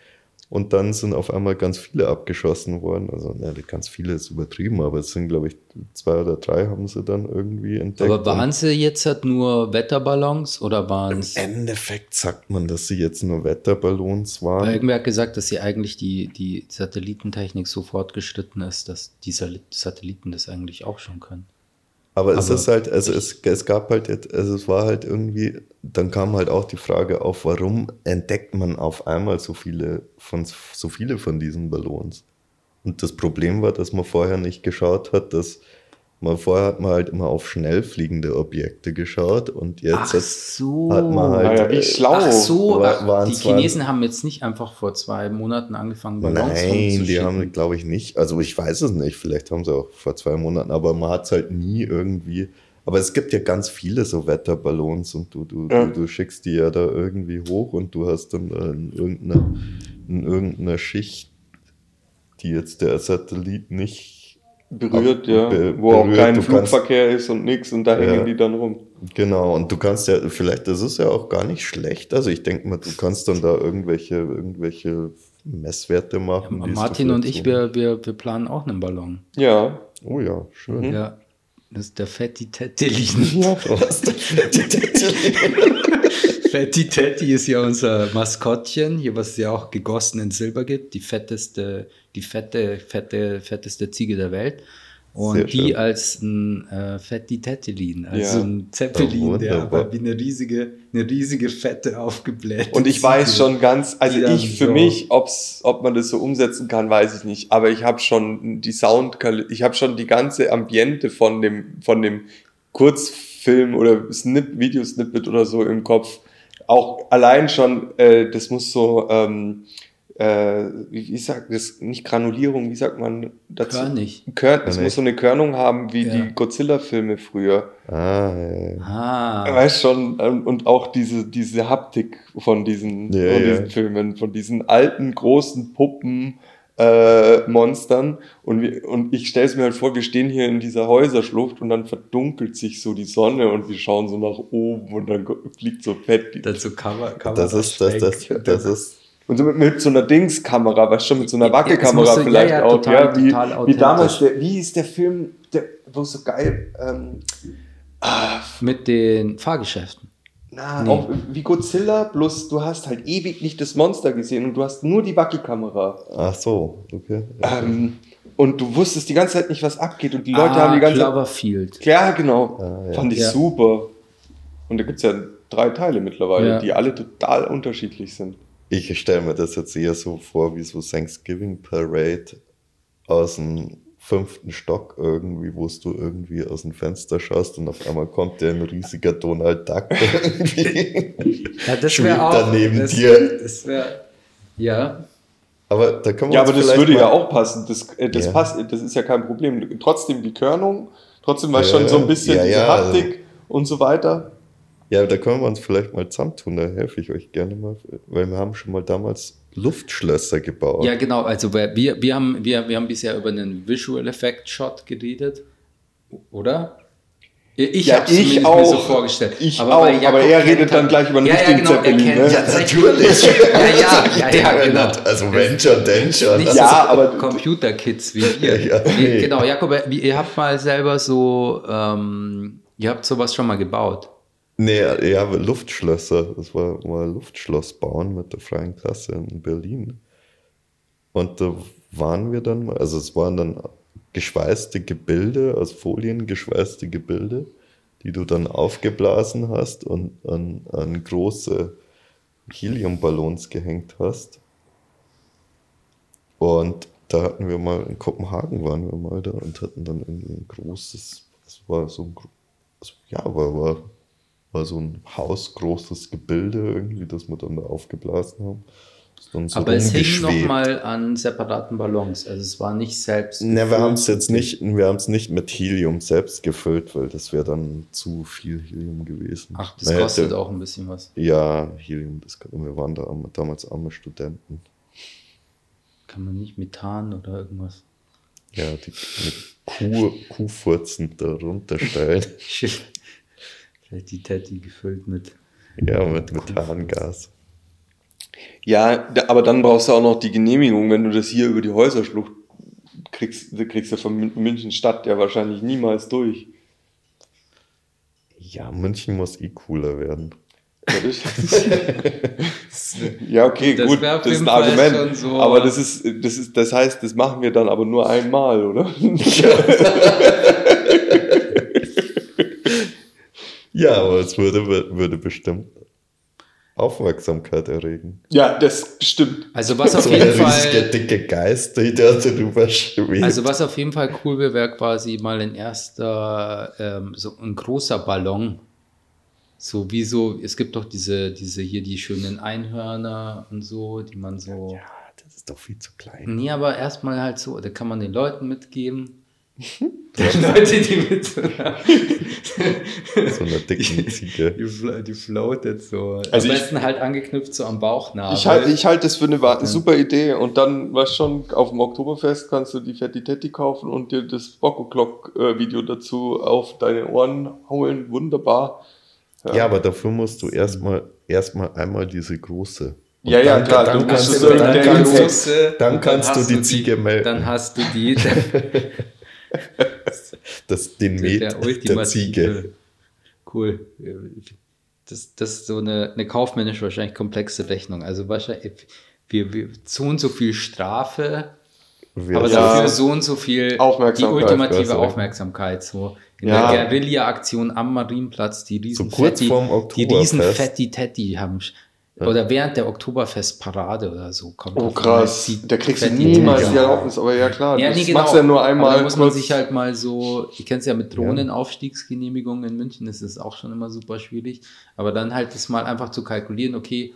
und dann sind auf einmal ganz viele abgeschossen worden. Also, ne, ganz viele ist übertrieben, aber es sind, glaube ich, zwei oder drei haben sie dann irgendwie entdeckt. Aber waren sie jetzt halt nur Wetterballons oder waren es. Im Endeffekt sagt man, dass sie jetzt nur Wetterballons Weil waren. irgendwer hat gesagt, dass sie eigentlich die, die Satellitentechnik so fortgeschritten ist, dass die Satelliten das eigentlich auch schon können. Aber es Aber ist halt, also es, es gab halt, jetzt- also es war halt irgendwie, dann kam halt auch die Frage auf, warum entdeckt man auf einmal so viele von, so viele von diesen Ballons? Und das Problem war, dass man vorher nicht geschaut hat, dass Mal vorher hat man halt immer auf schnell fliegende Objekte geschaut und jetzt so. hat man halt. Naja, wie äh, schlau. Ach so, waren die Chinesen haben jetzt nicht einfach vor zwei Monaten angefangen, Ballons Nein, die haben, glaube ich, nicht. Also ich weiß es nicht, vielleicht haben sie auch vor zwei Monaten, aber man hat es halt nie irgendwie. Aber es gibt ja ganz viele so Wetterballons und du, du, Ja. du, du schickst die ja da irgendwie hoch und du hast dann in irgendeiner, in irgendeiner Schicht, die jetzt der Satellit nicht Berührt, ja. be- wo auch berührt, kein du kannst- Flugverkehr ist und nichts und da Ja. hängen die dann rum. Genau, und du kannst ja, vielleicht, das ist ja auch gar nicht schlecht. Also ich denke mal, du kannst dann da irgendwelche, irgendwelche Messwerte machen. es Martin und ich, so- wir, wir, wir planen auch einen Ballon. Ja. Oh ja, schön. Ja. Das ist der Fetti Tettelin. ja. Was denn? Fetti Tetti ist ja unser Maskottchen, hier was es ja auch gegossen in Silber gibt, die fetteste, die fette, fette, fetteste Ziege der Welt. Und Sehr die schön. als ein äh, Fetti Tettelin, also Ja. ein Zeppelin, Ja, der aber wie eine riesige, eine riesige fette aufgeblähte Und ich weiß schon ganz, also ich für so- mich, ob's, ob man das so umsetzen kann, weiß ich nicht. Aber ich habe schon die Sound, ich habe schon die ganze Ambiente von dem, von dem Kurzfilm oder Snip, Videosnippet oder so im Kopf. Auch allein schon, äh, das muss so, ähm, äh, wie, wie sagt das, nicht Granulierung, wie sagt man dazu? Körnig. Körn, es Körnig. muss so eine Körnung haben wie Ja. die Godzilla-Filme früher. Ah, ja. Ah, Weißt schon, ähm, und auch diese, diese Haptik von diesen, Ja, von ja. diesen Filmen, von diesen alten, großen Puppen, äh, Monstern. Und, wir, und ich stelle es mir halt vor, wir stehen hier in dieser Häuserschlucht und dann verdunkelt sich so die Sonne und wir schauen so nach oben und dann fliegt so fett. Die, dazu Cover, Cover Das ist, das, das, das ist, und so mit, mit so einer Dingskamera, weißt du, schon, mit so einer Ja, Wackelkamera ja, vielleicht ja, auch. total- ja, wie, total wie damals, der, wie ist der Film, der, wo so geil, ähm, ah, mit den Fahrgeschäften. Na, Nee. auch wie Godzilla, bloß du hast halt ewig nicht das Monster gesehen und du hast nur die Wackelkamera. ach so, okay. Ähm, und du wusstest die ganze Zeit nicht, was abgeht und die Leute ah, haben die ganze Zeit. Cloverfield. Ja, genau. Ah, ja. Fand ich Ja. super. Und da gibt es ja drei Teile mittlerweile, Ja. die alle total unterschiedlich sind. Ich stelle mir das jetzt eher so vor, wie so Thanksgiving Parade aus dem fünften Stock irgendwie, wo du irgendwie aus dem Fenster schaust und auf einmal kommt der ein riesiger Donald Duck irgendwie. Ja, das Schwebt wäre auch. da neben das, dir. Das wäre. Ja. Aber da können wir Ja, uns aber das vielleicht würde mal- ja auch passen. Das, äh, das Ja. passt, das ist ja kein Problem. Trotzdem die Körnung, trotzdem war Ja, schon so ein bisschen ja, diese ja, also- Haptik und so weiter. Ja, da können wir uns vielleicht mal zusammentun, da helfe ich euch gerne mal, weil wir haben schon mal damals Luftschlösser gebaut. Ja, genau. Also wir, wir, haben, wir, wir haben bisher über einen Visual Effect Shot geredet, oder? Ich Ja, hab's ich zumindest auch. mir so vorgestellt. Ich bei auch, aber er redet dann gleich über einen ja, ja, richtigen genau, er Zeppelin, kennt ne? ja, natürlich. ja, ja, ja, ja, genau. Also wenn schon, denn schon. Nicht Also, Ja, so aber- Computer-Kids wie ihr. Ja, nee. Genau, Jakob, ihr habt mal selber so, ähm, ihr habt sowas schon mal gebaut. Nee, ja, Luftschlösser. Das war mal Luftschloss bauen mit der freien Klasse in Berlin. Und da waren wir dann mal, also es waren dann geschweißte Gebilde, aus Folien geschweißte Gebilde, die du dann aufgeblasen hast und an, an große Heliumballons gehängt hast. Und da hatten wir mal, in Kopenhagen waren wir mal da und hatten dann irgendwie ein großes, das war so ein, also, ja, war, war, war so ein hausgroßes Gebilde irgendwie, das wir dann da aufgeblasen haben. So Aber es hing nochmal an separaten Ballons. Also es war nicht selbst. Ne, wir haben es jetzt nicht, wir haben es nicht mit Helium selbst gefüllt, weil das wäre dann zu viel Helium gewesen. Ach, das Man kostet hätte- auch ein bisschen was. Ja, Helium, das wir waren da arme- damals arme Studenten. Kann man nicht Methan oder irgendwas. Ja, die mit Kuh, Kuhfurzen da runterstellen. Vielleicht die Teddy gefüllt mit. ja, mit Methangas. Ja, aber dann brauchst du auch noch die Genehmigung, wenn du das hier über die Häuserschlucht kriegst, da kriegst du von Mün- München Stadt ja wahrscheinlich niemals durch. Ja, München muss eh cooler werden. Ja, okay, Das gut, das ist ein Fall Argument. schon so- aber das ist, das ist, das heißt, das machen wir dann aber nur einmal, oder? Ja, aber es würde, würde bestimmt. Aufmerksamkeit erregen. Ja, das stimmt. Also was auf so jeden Fall, dicke Geist, der da drüber schwebt. also was auf jeden Fall cool wäre, wäre quasi mal ein erster, ähm, so ein großer Ballon. So wie so, es gibt doch diese, diese hier die schönen Einhörner und so, die man so. ja, das ist doch viel zu klein. Nee, aber erstmal halt so, da kann man den Leuten mitgeben. Leute, die mit so einer, So einer dicken Ziege. die, die floatet so. Also Am ich- besten halt angeknüpft so am Bauchnabel. Ich halte ich halt das für eine wa- super Idee und dann, weißt schon, auf dem Oktoberfest kannst du die Fetti Tetti kaufen und dir das Bocco Clock äh, Video dazu auf deine Ohren holen. Wunderbar. Ja, aber dafür musst du erstmal erstmal einmal diese große. Und Ja, ja, dann- klar, Dann du kannst, du, dann kannst, du, dann kannst du die Ziege melken. Dann hast du die, das, den Met der, ultimative- Ziege. Cool. Das, das ist so eine, eine kaufmännisch wahrscheinlich komplexe Rechnung. Also wahrscheinlich, wir, wir so und so viel Strafe, Wir- aber Ja. dafür so und so viel die ultimative. Aufmerksamkeit. So in Ja. der Guerilla-Aktion am Marienplatz, die riesen So kurz Fetti, vorm die riesen. Fetti Tetti haben. Oder während der Oktoberfestparade oder so kommt Oh krass, die da kriegst du niemals die Erlaubnis, aber ja klar, Ja, das nee, genau. machst ja nur einmal. Aber da muss man sich halt mal so, ich kenne es ja mit Drohnenaufstiegsgenehmigungen in München, das ist auch schon immer super schwierig, aber dann halt das mal einfach zu kalkulieren, okay,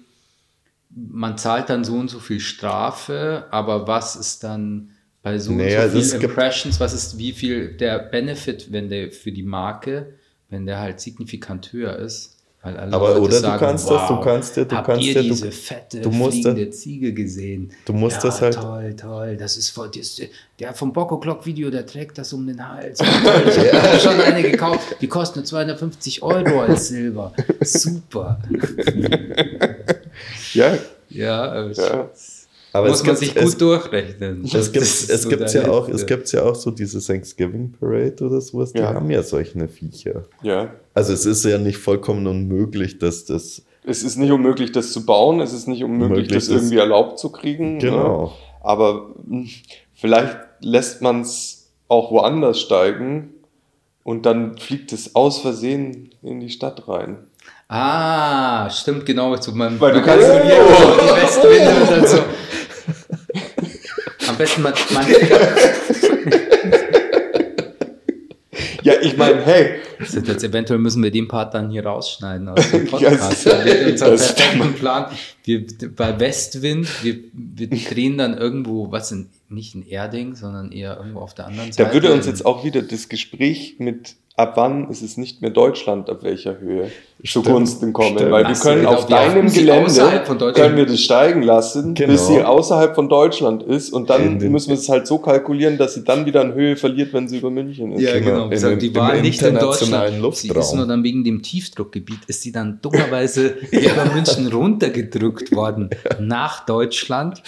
man zahlt dann so und so viel Strafe, aber was ist dann bei so Naja, und so es viel Impressions, was ist wie viel der Benefit, wenn der für die Marke, wenn der halt signifikant höher ist? Aber Leute oder du sagen, kannst das, du wow, kannst dir- du habt kannst ihr dir- du- diese fette du musst fliegende Ziege gesehen? Du musst ja, das halt- Toll, toll. Das ist voll, das, der vom Bocco Clock Video, der trägt das um den Hals. Toll, ich habe schon eine gekauft. Die kostet nur 250 Euro als Silber. Super. Ja, Ja, äh, Ja. Aber muss es man gibt- sich gut es- durchrechnen. Es gibt es so gibt's ja auch, es gibt's ja auch so diese Thanksgiving Parade oder sowas, die Ja. haben ja solche Viecher. ja. Also es ist ja nicht vollkommen unmöglich, dass das Es ist nicht unmöglich, das zu bauen, es ist nicht unmöglich, Möglich, das irgendwie erlaubt zu kriegen. Genau. Ne? Aber mh, vielleicht lässt man es auch woanders steigen und dann fliegt es aus Versehen in die Stadt rein. Ah, stimmt, genau. Zu meinem, Weil du kannst- hier oh, die Westwinde und dann so. Besten man, man Ja, ich meine, hey, Das ist jetzt eventuell müssen wir den Part dann hier rausschneiden aus dem Ja, Podcast. das- Das ist unser das- perfekten Plan. Wir, bei Westwind, wir, wir drehen dann irgendwo, was in, nicht in Erding, sondern eher irgendwo auf der anderen Seite. da würde uns jetzt auch wieder das Gespräch mit ab wann ist es nicht mehr Deutschland, auf welcher Höhe zugunsten kommen. stimmt. Weil wir können auf deinem Gelände außerhalb von Deutschland. können wir das steigen lassen, Genau. bis sie außerhalb von Deutschland ist und dann In müssen wir es halt so kalkulieren, dass sie dann wieder an Höhe verliert, wenn sie über München ist. Ja, Genau, genau. dem- die war nicht in Deutschland. Sie ist Luftraum. nur dann wegen dem Tiefdruckgebiet, ist sie dann dummerweise über München runtergedrückt worden nach Deutschland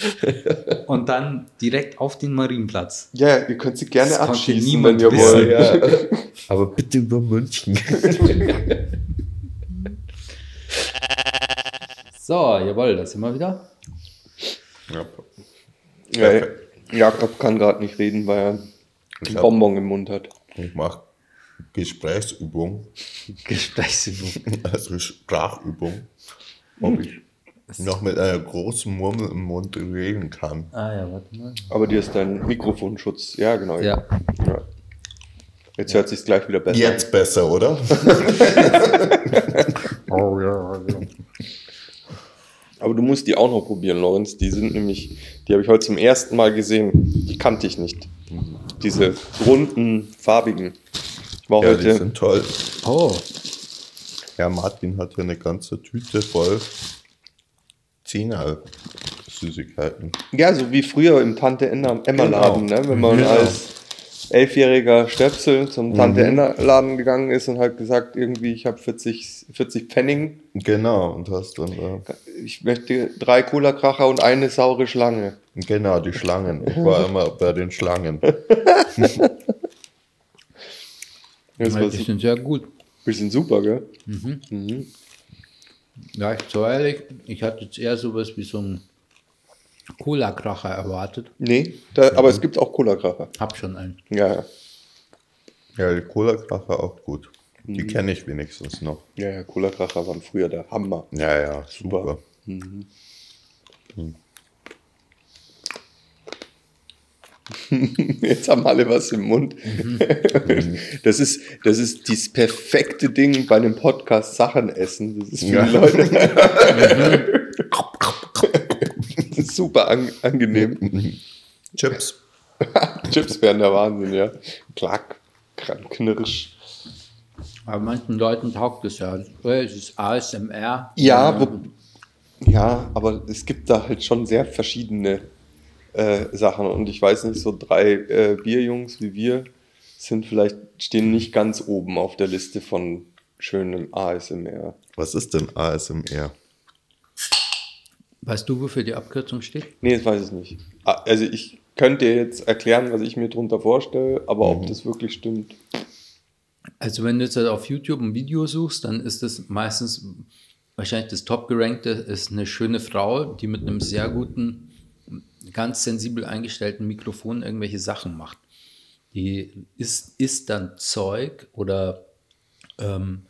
und dann direkt auf den Marienplatz. Ja, ihr könnt sie gerne Das abschießen, wenn ihr wollt. Ja, aber bitte über München. So, jawohl, da sind wir wieder. Ja, Jakob kann gerade nicht reden, weil er einen hab- Bonbon im Mund hat. Ich mache Gesprächsübung, Gesprächsübung. also Sprachübung, ob ich noch mit einer großen Murmel im Mund reden kann. Ah ja, warte mal. Aber dir ist dein Mikrofonschutz. Ja, genau. Ja. Ja. Jetzt hört sich gleich wieder besser Jetzt besser, oder? Ja, ja. an. Aber du musst die auch noch probieren, Lorenz. Die sind nämlich, die habe ich heute zum ersten Mal gesehen. Die kannte ich nicht. Diese runden, farbigen. Ich war Ja, die heute. sind toll. Oh, Ja, Martin hat hier eine ganze Tüte voll Zehner Süßigkeiten. Ja, so wie früher im Tante Emma Emma Laden, Genau. ne? wenn man Genau. als elfjähriger Stöpsel zum Tante Emma Laden gegangen ist und hat gesagt, irgendwie, ich habe 40, 40 Pfennig, Genau, und hast dann da. ich möchte drei Cola-Kracher und eine saure Schlange. Genau, die Schlangen. Ich war immer bei den Schlangen. Das war die sind sehr gut. bisschen super, gell? Ja, ich so ehrlich, ich hatte jetzt eher sowas wie so ein Cola-Kracher erwartet. Nee, da, aber es gibt auch Cola-Kracher. Hab schon einen. Ja, ja. Ja, die Cola-Kracher auch gut. Die kenne ich wenigstens noch. Ja, ja, Cola-Kracher waren früher der Hammer. Ja, ja, super. Jetzt haben alle was im Mund. Das ist, das ist das perfekte Ding bei einem Podcast Sachen essen. Das ist für Ja. die Leute. Super an, angenehm. Chips. Chips wären der Wahnsinn, ja. Klack, kran- knirsch. Aber manchen Leuten taugt es ja. Es ist ASMR. Ja, Äh, wo, ja, aber es gibt da halt schon sehr verschiedene äh, Sachen. Und ich weiß nicht, so drei äh, Bierjungs wie wir sind vielleicht, stehen nicht ganz oben auf der Liste von schönem ASMR. Was ist denn ASMR? Weißt du, wofür die Abkürzung steht? Nee, das weiß ich nicht. Ah, Also ich könnte jetzt erklären, was ich mir darunter vorstelle, aber ob das wirklich stimmt. Also wenn du jetzt halt auf YouTube ein Video suchst, dann ist das meistens wahrscheinlich das top-gerankte ist eine schöne Frau, die mit einem sehr guten, ganz sensibel eingestellten Mikrofon irgendwelche Sachen macht. Die isst, isst dann Zeug oder ähm,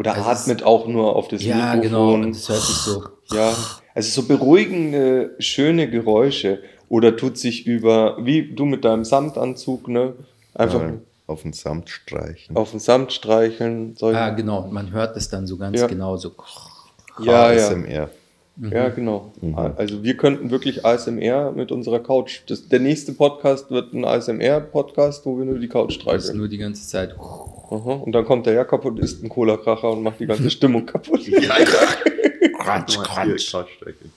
Oder Also atmet auch nur auf das ja, Mikrofon. genau, und das hört sich so. Ja, also so beruhigende, schöne Geräusche. Oder tut sich über, wie du mit deinem Samtanzug, ne? Einfach Äh, auf den Samt streichen. auf den Samt streicheln. Solche. Ah, genau, man hört es dann so ganz Ja. genau so. ja, ja, ASMR. Ja, genau. Also wir könnten wirklich ASMR mit unserer Couch. Das, der nächste Podcast wird ein ASMR-Podcast, wo wir nur die Couch Das ist streicheln. nur die ganze Zeit. Aha. Und dann kommt der Jakob und isst einen Cola-Kracher und macht die ganze Stimmung kaputt. Crunch, crunch. streichen.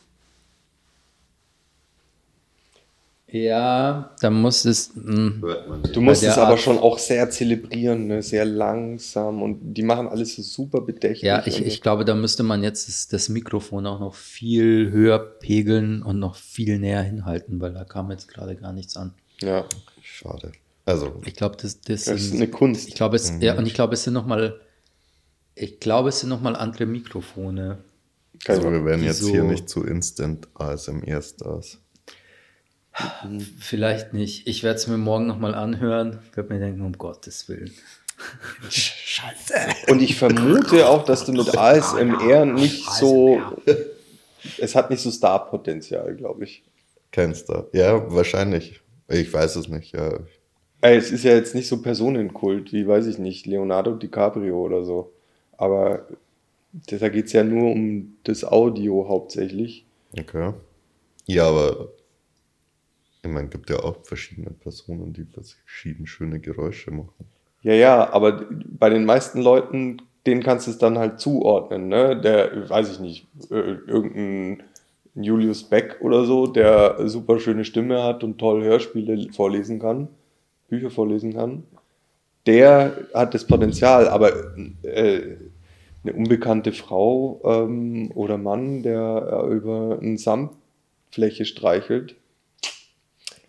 Ja, dann muss es. hm. Du musst es aber Art- schon auch sehr zelebrieren, ne? sehr langsam und die machen alles so super bedächtig. Ja, ich, ich glaube, da müsste man jetzt das, das Mikrofon auch noch viel höher pegeln und noch viel näher hinhalten, weil da kam jetzt gerade gar nichts an. ja, Schade. Also, Ich glaube, das, das, das ist eine Kunst. Ich glaube, es, ja, und ich glaube, es sind noch mal, ich glaube, es sind noch mal andere Mikrofone. Keine also wir werden jetzt so- hier nicht zu Instant ASMR-Stars. Vielleicht nicht. Ich werde es mir morgen noch mal anhören. Werde mir denken, um Gottes Willen. Und ich vermute auch, dass du mit ASMR nicht so. Es hat nicht so Star-Potenzial, glaube ich. Kein Star. Ja, wahrscheinlich. Ich weiß es nicht, ja. Ey, es ist ja jetzt nicht so Personenkult, wie weiß ich nicht, Leonardo DiCaprio oder so. Aber da geht es ja nur um das Audio hauptsächlich. Okay. Ja, aber ich meine, gibt ja auch verschiedene Personen, die verschieden schöne Geräusche machen. Ja, ja, aber bei den meisten Leuten, denen kannst du es dann halt zuordnen, ne? Der, weiß ich nicht, äh, irgendein Julius Beck oder so, der super schöne Stimme hat und toll Hörspiele vorlesen kann, Bücher vorlesen kann. Der hat das Potenzial, aber äh, eine unbekannte Frau ähm, oder Mann, der äh, über eine Samtfläche streichelt,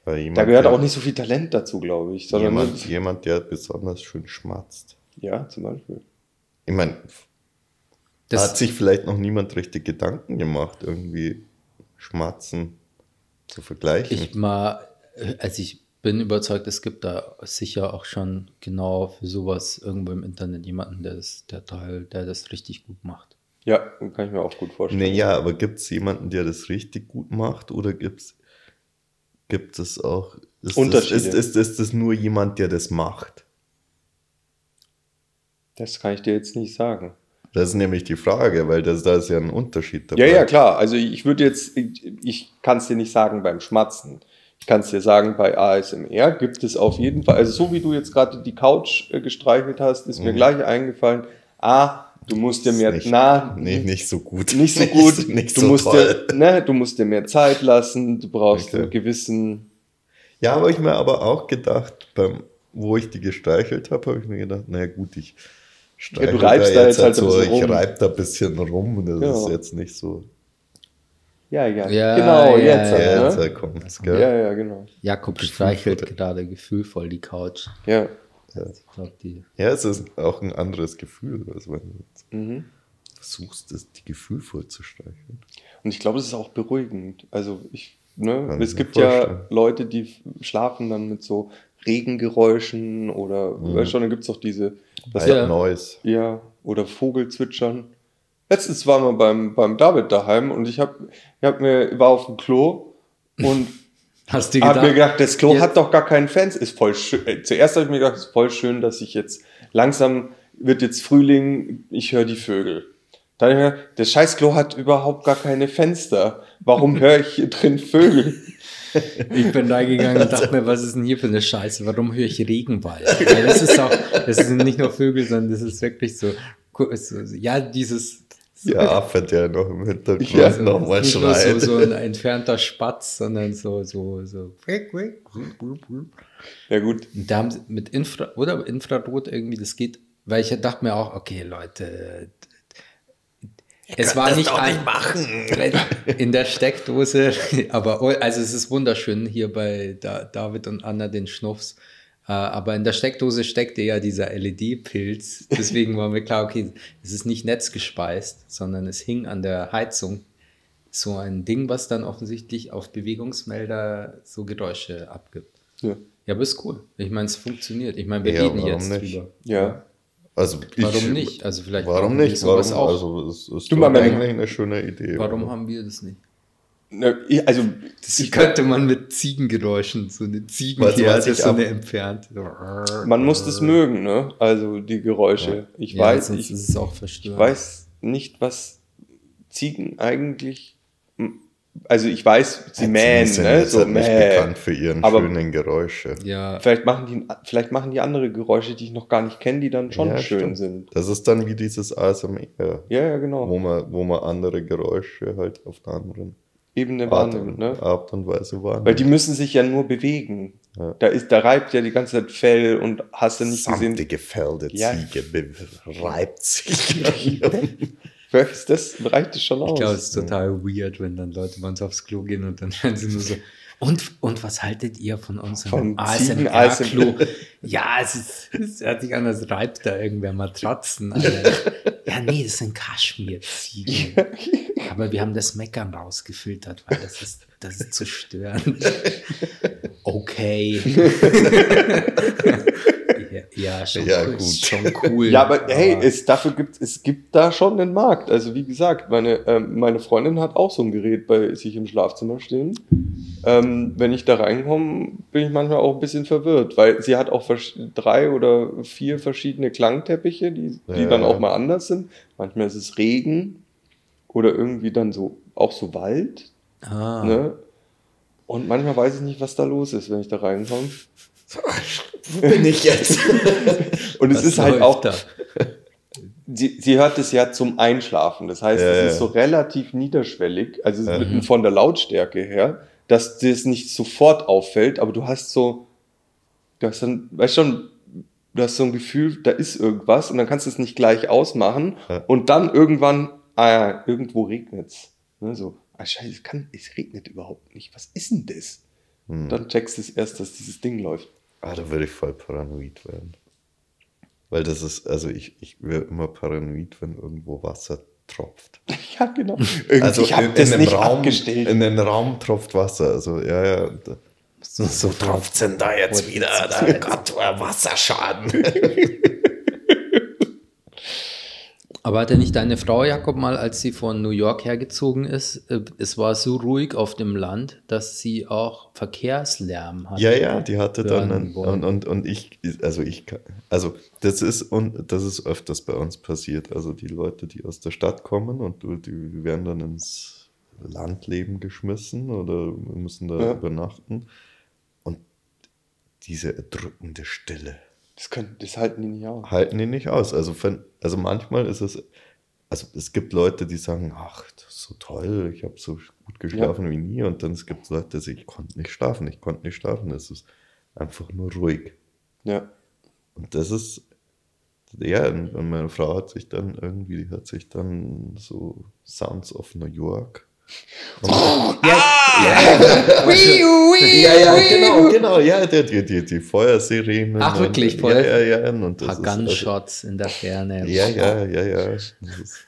jemand, da gehört der, auch nicht so viel Talent dazu, glaube ich. Sondern jemand, jemand, der besonders schön schmatzt. ja, zum Beispiel. Ich meine, da hat sich vielleicht noch niemand richtig Gedanken gemacht, irgendwie Schmatzen zu vergleichen. Ich mal, also ich bin überzeugt, es gibt da sicher auch schon genau für sowas irgendwo im Internet jemanden, der das, der Teil, der das richtig gut macht. Ja, kann ich mir auch gut vorstellen. Naja, aber gibt es jemanden, der das richtig gut macht oder gibt's, gibt es auch. Ist Unterschiede. Das, ist, ist, ist das nur jemand, der das macht? Das kann ich dir jetzt nicht sagen. Das ist nämlich die Frage, weil das, da ist ja ein Unterschied Ja, ja, klar. Also ich würde jetzt, ich, ich kann es dir nicht sagen beim Schmatzen. Ich kann es dir sagen, bei ASMR gibt es auf jeden Fall, also so wie du jetzt gerade die Couch äh, gestreichelt hast, ist mir gleich eingefallen, ah, du musst dir mehr, nicht, na, nee, nicht so gut. nicht so gut, nicht du, so musst toll. dir, ne, du musst dir mehr Zeit lassen, du brauchst Okay. einen gewissen, Ja, habe ich mir aber auch gedacht, beim, wo ich die gestreichelt habe, habe ich mir gedacht, naja gut, ich streichel reibst da jetzt halt ein so, ich rum. reib da ein bisschen rum und das Genau. ist jetzt nicht so. ja, ja, Ja, genau, ja, jetzt, ja, halt, Ja, jetzt ne? kommt's, gell? ja, ja, genau, Jakob streichelt gerade gefühlvoll die Couch. ja. Ich glaube, die. Ja, es ist auch ein anderes Gefühl, als wenn du jetzt Mhm. versuchst, das, die gefühlvoll zu streicheln. Und ich glaube, es ist auch beruhigend. Also ich, ne, Kann es gibt ja. Leute, die schlafen dann mit so Regengeräuschen oder, weißt schon, dann gibt es auch diese, das White Ja. Noise. ja, oder Vogelzwitschern. Letztens waren wir beim, beim David daheim und ich hab, ich hab mir, war auf dem Klo und Hast du hab mir gedacht? gedacht, das Klo jetzt- hat doch gar keinen Fans. Ist voll schön. Äh, Zuerst habe ich mir gedacht, ist voll schön, dass ich jetzt langsam wird jetzt Frühling, ich höre die Vögel. Dann hab ich mir gedacht, das scheiß Klo hat überhaupt gar keine Fenster. Warum höre ich hier drin Vögel? Ich bin da gegangen und dachte mir, was ist denn hier für eine Scheiße? Warum höre ich Regenwald? Weil das ist auch, das sind nicht nur Vögel, sondern das ist wirklich so ja, dieses. Der Affe, der noch im Hintergrund Ja, also nochmal nicht nur schreit. so, so ein entfernter Spatz, sondern so, so, so. Ja gut, Und da haben sie mit Infra oder Infrarot irgendwie, das geht, weil ich dachte mir auch, okay, Leute, es war nicht ein, in der Steckdose, aber oh, also es ist wunderschön hier bei da, David und Anna den Schnuffs. Äh, aber in der Steckdose steckte ja dieser LED-Pilz. Deswegen war mir klar, okay, es ist nicht netzgespeist, sondern es hing an der Heizung. So ein Ding, was dann offensichtlich auf Bewegungsmelder so Geräusche abgibt. ja. Ja, aber ist cool. Ich meine, es funktioniert. Ich meine, wir Ja, reden warum jetzt nicht? drüber. ja. Also ich, Warum nicht? Also vielleicht Warum wir nicht? sowas Warum? auch. Also es ist Du eigentlich eine schöne Idee. Warum oder? haben wir das nicht? Ich- Also, Das könnte man mit Ziegengeräuschen, so eine Ziegenherde, ich so eine entfernt. man muss das mögen, ne? Also die Geräusche. Ich Ja, weiß, ich, ist es auch ich weiß nicht, was Ziegen eigentlich. Also ich weiß, sie Ja, mähen, sind ne? So halt nicht bekannt für ihren Aber- schönen Geräusche. Ja, Vielleicht machen die, vielleicht machen die andere Geräusche, die ich noch gar nicht kenne, die dann schon Ja, schön stimmt. sind. Das ist dann wie dieses ASMR, Ja, ja, genau. wo man, wo man andere Geräusche halt auf einer anderen Ebene wahrnimmt, ne? Art und Weise wahrnimmt. Weil die müssen sich ja nur bewegen. Ja. Da ist, da reibt ja die ganze Zeit Fell und hast du nicht gesehen. Samtige Fell der Ja. Ziege reibt sich. Ist das reicht es schon aus. ich glaube, es ist total weird, wenn dann Leute bei uns aufs Klo gehen und dann hören sie nur so. Und, und was haltet ihr von unserem ASMR-Klo? ja, es, ist, es hört sich an, als reibt da irgendwer Matratzen. Alter. Ja, nee, das sind Kaschmir-Ziegen. Aber wir haben das Meckern rausgefiltert, weil das ist, das ist zu störend. Okay. ja, schon, Ja, cool, schon cool. Ja, aber hey, es, dafür gibt, es gibt da schon einen Markt. Also wie gesagt, meine, ähm, meine Freundin hat auch so ein Gerät bei sich im Schlafzimmer stehen. Ähm, wenn ich da reinkomme, bin ich manchmal auch ein bisschen verwirrt, weil sie hat auch drei oder vier verschiedene Klangteppiche, die, die Ja. dann auch mal anders sind. Manchmal ist es Regen oder irgendwie dann so auch so Wald. ah. Ne? Und manchmal weiß ich nicht, was da los ist, wenn ich da reinkomme. Wo bin ich jetzt? Und es Was ist halt auch, da? sie, sie hört es ja zum Einschlafen. Das heißt, Ja, es ja. ist so relativ niederschwellig, also mit- von der Lautstärke her, dass dir es nicht sofort auffällt, aber du hast so, du hast dann, weißt schon, du hast so ein Gefühl, da ist irgendwas und dann kannst du es nicht gleich ausmachen Ja. und dann irgendwann, ah ja, irgendwo regnet's. Ne, so, ah scheiße, es, kann, es regnet überhaupt nicht. Was ist denn das? Hm. Dann checkst du es erst, dass dieses Ding läuft. Ah, da würde ich voll paranoid werden. Weil das ist, also ich, ich werde immer paranoid, wenn irgendwo Wasser tropft. Ja, genau. Irgendwie, ich habe in- das in nicht dem Raum, abgestellt. In den Raum tropft Wasser. Also, ja, ja. So, so tropft's denn da jetzt wieder? Da, Gott, äh, Wasserschaden. Aber hatte nicht deine Frau, Jakob, mal, als sie von New York hergezogen ist, äh, es war so ruhig auf dem Land, dass sie auch Verkehrslärm hatte? Ja, ja, die hatte dann einen, und, und, und ich, also ich, also das ist und das ist öfters bei uns passiert. Also die Leute, die aus der Stadt kommen und die werden dann ins Landleben geschmissen oder müssen da Ja. übernachten und diese erdrückende Stille Das, können, das halten die nicht aus. halten die nicht aus. Also, wenn, also manchmal ist es, also es gibt Leute, die sagen, ach, das ist so toll, ich habe so gut geschlafen wie nie. Und dann es gibt Leute, die sagen, ich konnte nicht schlafen, ich konnte nicht schlafen. Es ist einfach nur ruhig. Ja. Und das ist, ja, und meine Frau hat sich dann irgendwie, hat sich dann so Sounds of New York. Und, ja, ja, genau, genau, ja, die, die, die, die Feuersirenen. Ach, wirklich, und, Feuer- Ja, ja, ja. Und Ein das paar ist, also, Gunshots in der Ferne. ja, ja, ja, ja. Das ist,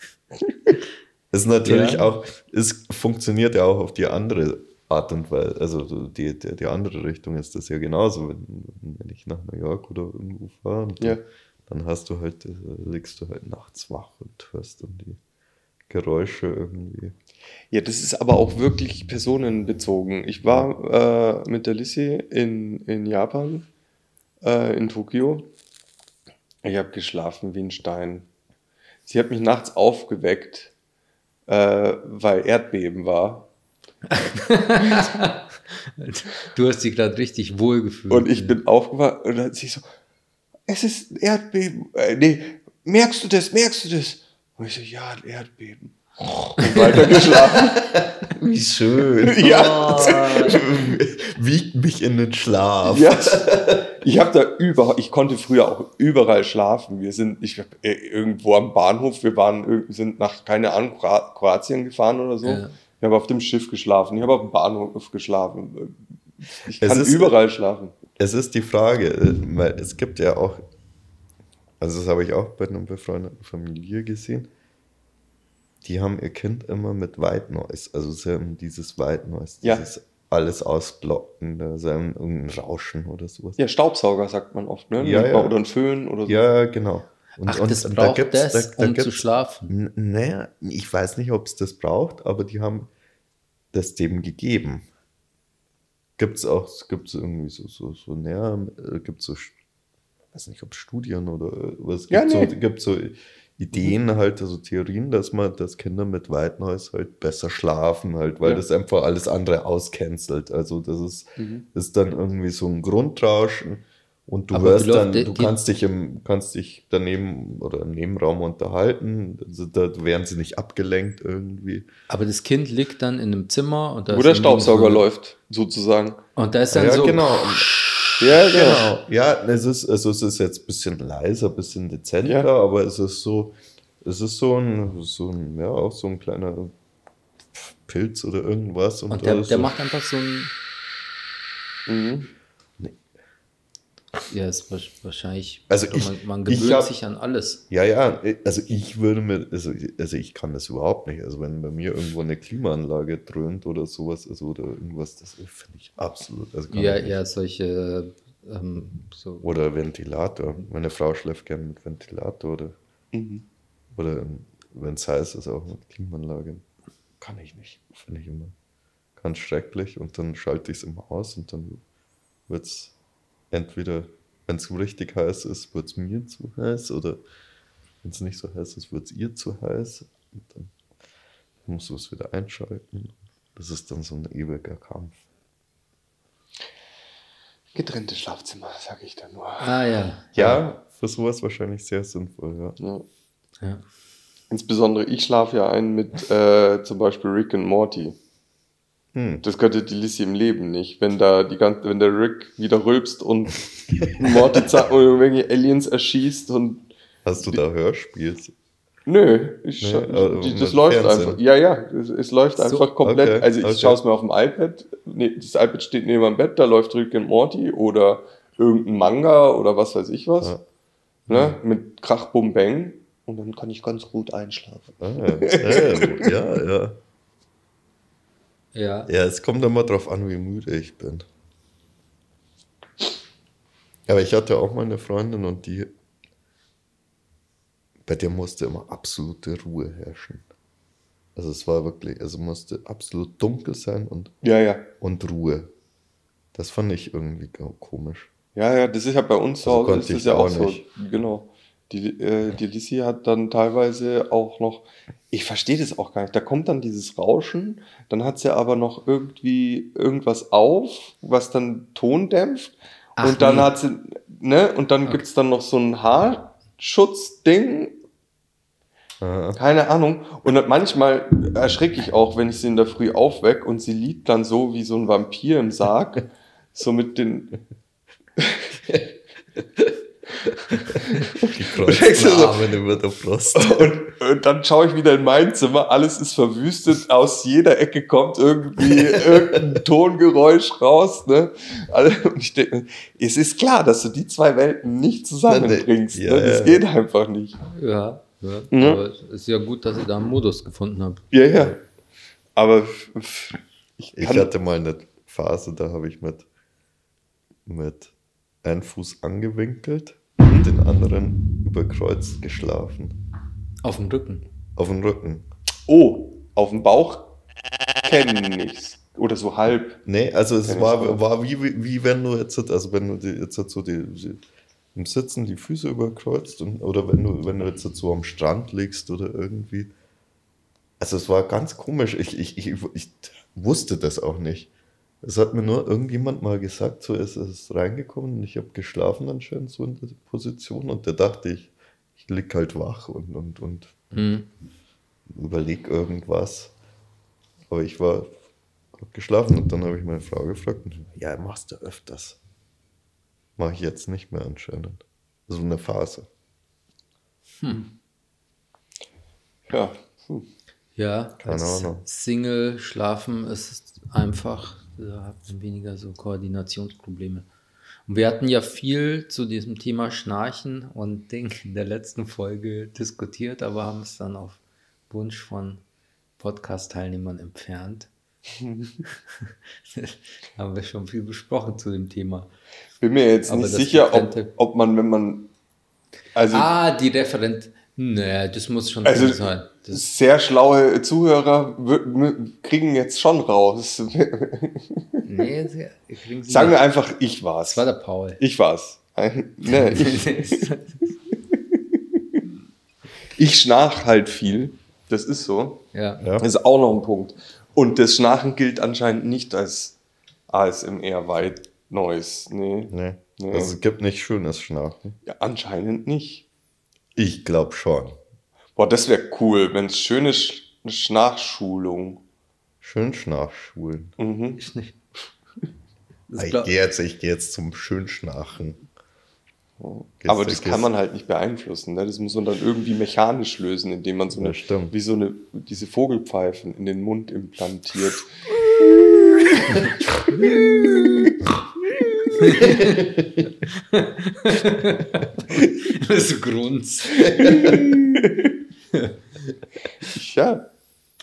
ist natürlich Ja. auch, es funktioniert ja auch auf die andere Art und Weise, also so die, die, die andere Richtung ist das ja genauso, wenn, wenn ich nach New York oder irgendwo fahre, und Ja. dann, dann hast du halt, äh, liegst du halt nachts wach und hörst dann die Geräusche irgendwie. Ja, das ist aber auch wirklich personenbezogen. Ich war äh, mit der Lissy in, in Japan, äh, in Tokio. Ich habe geschlafen wie ein Stein. Sie hat mich nachts aufgeweckt, äh, weil Erdbeben war. Du hast dich gerade richtig wohl gefühlt. Und ich bin aufgewacht und dann hat sie so, es ist ein Erdbeben. Äh, nee, merkst du das, merkst du das? Und ich so, ja, ein Erdbeben. Und weiter geschlafen. Wie schön. ja. Wiegt mich in den Schlaf. Ja, ich habe da überall, ich konnte früher auch überall schlafen. Wir sind, ich hab, äh, irgendwo am Bahnhof, wir waren, irg- sind nach, keine Ahnung, Kro- Kroatien gefahren oder so. Ja. Ich habe auf dem Schiff geschlafen, ich habe auf dem Bahnhof geschlafen. Ich Es kann ist- überall schlafen. Es ist die Frage, äh, weil es gibt ja auch, also das habe ich auch bei einer befreundeten Familie gesehen, die haben ihr Kind immer mit White Noise, also sie haben dieses White Noise, Ja. dieses alles ausblocken, da so ein, irgendein Rauschen oder sowas. Ja, Staubsauger sagt man oft, ne? Ja, ja. Oder ein Föhn oder so. Ja, genau. Und, Ach, und, das und braucht gibt's- das, da- da um zu gibt's- schlafen. Naja, ich weiß nicht, ob es das braucht, aber die haben das dem gegeben. Gibt es auch, gibt es irgendwie so, so, so näher, gibt es so, weiß nicht, ob es Studien oder äh, was, Ja, gibt nee. so, gibt so Ideen halt, also Theorien, dass man, dass Kinder mit White Noise halt besser schlafen halt, weil Ja. das einfach alles andere auscancelt. Also das ist, Mhm. ist dann irgendwie so ein Grundrauschen und du Aber hörst dann, die- du kannst dich im, kannst dich daneben oder im Nebenraum unterhalten, also da werden sie nicht abgelenkt irgendwie. Aber das Kind liegt dann in einem Zimmer und da Wo der Staubsauger so, läuft, sozusagen. Und da ist dann ja, so. genau. Ja, Genau. Ja, es ist, also es ist jetzt ein bisschen leiser, ein bisschen dezenter, Ja. aber es ist so, es ist so ein, so ein, ja, auch so ein kleiner Pilz oder irgendwas. Und der, das der so, macht einfach so ein. Mhm. Ja, ist wa- wahrscheinlich. Also man, ich- man ich gewöhnt hab- sich an alles. Ja, ja, also ich würde mir, also, also ich kann das überhaupt nicht. Also wenn bei mir irgendwo eine Klimaanlage dröhnt oder sowas, also oder irgendwas, das finde ich absolut. Also kann Ja, ja, solche. Ähm, so. Oder Ventilator. Meine Frau schläft gerne mit Ventilator oder, Mhm. oder wenn es heiß ist, auch mit Klimaanlage. Kann ich nicht. Finde ich immer ganz schrecklich. Und dann schalte ich es immer aus und dann wird es entweder, wenn es richtig heiß ist, wird es mir zu heiß oder wenn es nicht so heiß ist, wird es ihr zu heiß. Und dann musst du es wieder einschalten. Das ist dann so ein ewiger Kampf. Getrennte Schlafzimmer, sage ich da nur. Ah, ja. Ja, für sowas wahrscheinlich sehr sinnvoll, ja. Ja. ja. Insbesondere ich schlafe ja ein mit äh, zum Beispiel Rick und Morty. Hm. Das könnte die Lissy im Leben nicht, wenn da die ganze, wenn der Rick wieder rülpst und Morty und irgendwelche Aliens erschießt und Hast du da Hörspiels? nö, ich Nee, aber die, das läuft Fernsehen. einfach. Ja, ja, es, es läuft So, einfach komplett. okay, also ich okay. schaue es mir auf dem iPad. Nee, das iPad steht neben meinem Bett, da läuft Rick und Morty oder irgendein Manga oder was weiß ich was. Ja. Ne? Mit Krach, Bum, Bang. Und dann kann ich ganz gut einschlafen. Ah, ja, ja, ja. Ja. Ja, es kommt immer drauf an, wie müde ich bin. Aber ich hatte auch mal eine Freundin und die, bei der musste immer absolute Ruhe herrschen. Also es war wirklich, also musste absolut dunkel sein und, Ja, ja. und Ruhe. Das fand ich irgendwie komisch. Ja, ja, das ist ja bei uns zu Also Hause, konnte ist das ich ja auch auch so. nicht. Genau. Die, äh, die Lissy hat dann teilweise auch noch, ich verstehe das auch gar nicht, da kommt dann dieses Rauschen, dann hat sie aber noch irgendwie irgendwas auf, was dann Ton dämpft. Ach, und dann nee. hat sie, ne, und dann gibt's dann noch so ein Haarschutzding, Ah, keine Ahnung. Und dann manchmal erschrecke ich auch, wenn ich sie in der Früh aufweck und sie liegt dann so wie so ein Vampir im Sarg. so mit den. die kreuzten Arme über der Brust. Und, und dann schaue ich wieder in mein Zimmer, alles ist verwüstet, aus jeder Ecke kommt irgendwie irgendein Tongeräusch raus. Ne? Und ich denke, es ist klar, dass du die zwei Welten nicht zusammenbringst. Ja, ne? Das ja. geht einfach nicht. Ja. ja. Ja. Aber es ist ja gut, dass ihr da einen Modus gefunden habt. Ja, ja. Aber Ich kann- hatte mal eine Phase, da habe ich mit, mit einem Fuß angewinkelt den anderen überkreuzt geschlafen. Auf dem Rücken. Auf dem Rücken. Oh, auf dem Bauch kenne ich's. Oder so halb. Nee, also es war, war wie, wie, wie wenn du jetzt, also wenn du die, jetzt so die, die, im Sitzen die Füße überkreuzt und, oder wenn du, wenn du jetzt so am Strand liegst oder irgendwie. Also es war ganz komisch. Ich, ich, ich, ich wusste das auch nicht. Es hat mir nur irgendjemand mal gesagt, so ist es reingekommen und ich habe geschlafen anscheinend so in der Position und da dachte ich, ich lieg halt wach und, und, und Mhm. überleg irgendwas. Aber ich war hab geschlafen und dann habe ich meine Frau gefragt und ja, machst du öfters. Mache ich jetzt nicht mehr anscheinend. So eine Phase. Ja. Hm. Ja, Keine als Ahnung. Single schlafen ist einfach, da hat man weniger so Koordinationsprobleme. Und wir hatten ja viel zu diesem Thema Schnarchen und Ding in der letzten Folge diskutiert, aber haben es dann auf Wunsch von Podcast-Teilnehmern entfernt. haben wir schon viel besprochen zu dem Thema. Bin mir jetzt Aber nicht sicher, ob, ob man, wenn man. Also, Ah, die Referent. Nee, das muss schon Also- sein. Das, sehr schlaue Zuhörer kriegen jetzt schon raus. nee, kriegen sie Sagen wir einfach, ich war's. Das war der Paul. Ich war's. Nee, ich, ich schnarch halt viel. Das ist so. ja. Ja. Das ist auch noch ein Punkt. Und das Schnarchen gilt anscheinend nicht als ASMR White Noise. Nee, Nee. Nee. Also es gibt nicht schönes Schnarchen. ja, anscheinend nicht. Ich glaube schon. Boah, das wäre cool, wenn es schöne Sch Schnarchschulung. Schön Schnarchschulen. Mhm. Ich nicht. Ich gehe jetzt, ich geh jetzt zum Schönschnarchen. Gehst Aber das gehst- kann man halt nicht beeinflussen. Ne? Das muss man dann irgendwie mechanisch lösen, indem man so eine, stimmt. wie so eine, diese Vogelpfeifen in den Mund implantiert. das Grunz. Ja,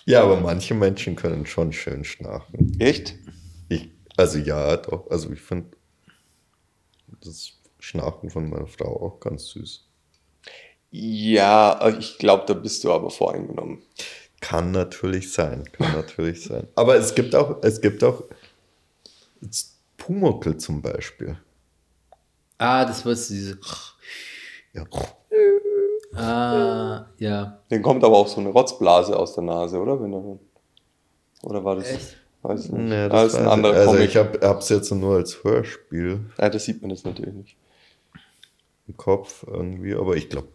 Ja, aber manche Menschen können schon schön schnarchen. echt? Ich, also ja, doch. Also ich finde das Schnarchen von meiner Frau auch ganz süß. Ja, ich glaube, da bist du aber voreingenommen. Kann natürlich sein, kann natürlich sein. Aber es gibt auch, es gibt auch Pumuckl zum Beispiel. Ah, das war diese. Ja. Ah, ja. Den kommt aber auch so eine Rotzblase aus der Nase, oder? Wenn er oder war das? Echt? Weiß nicht. Nee, ah, ist ein weiß ich- anderer also Comic. ich habe es jetzt nur als Hörspiel ja, das sieht man jetzt natürlich nicht. im Kopf irgendwie, aber ich glaube,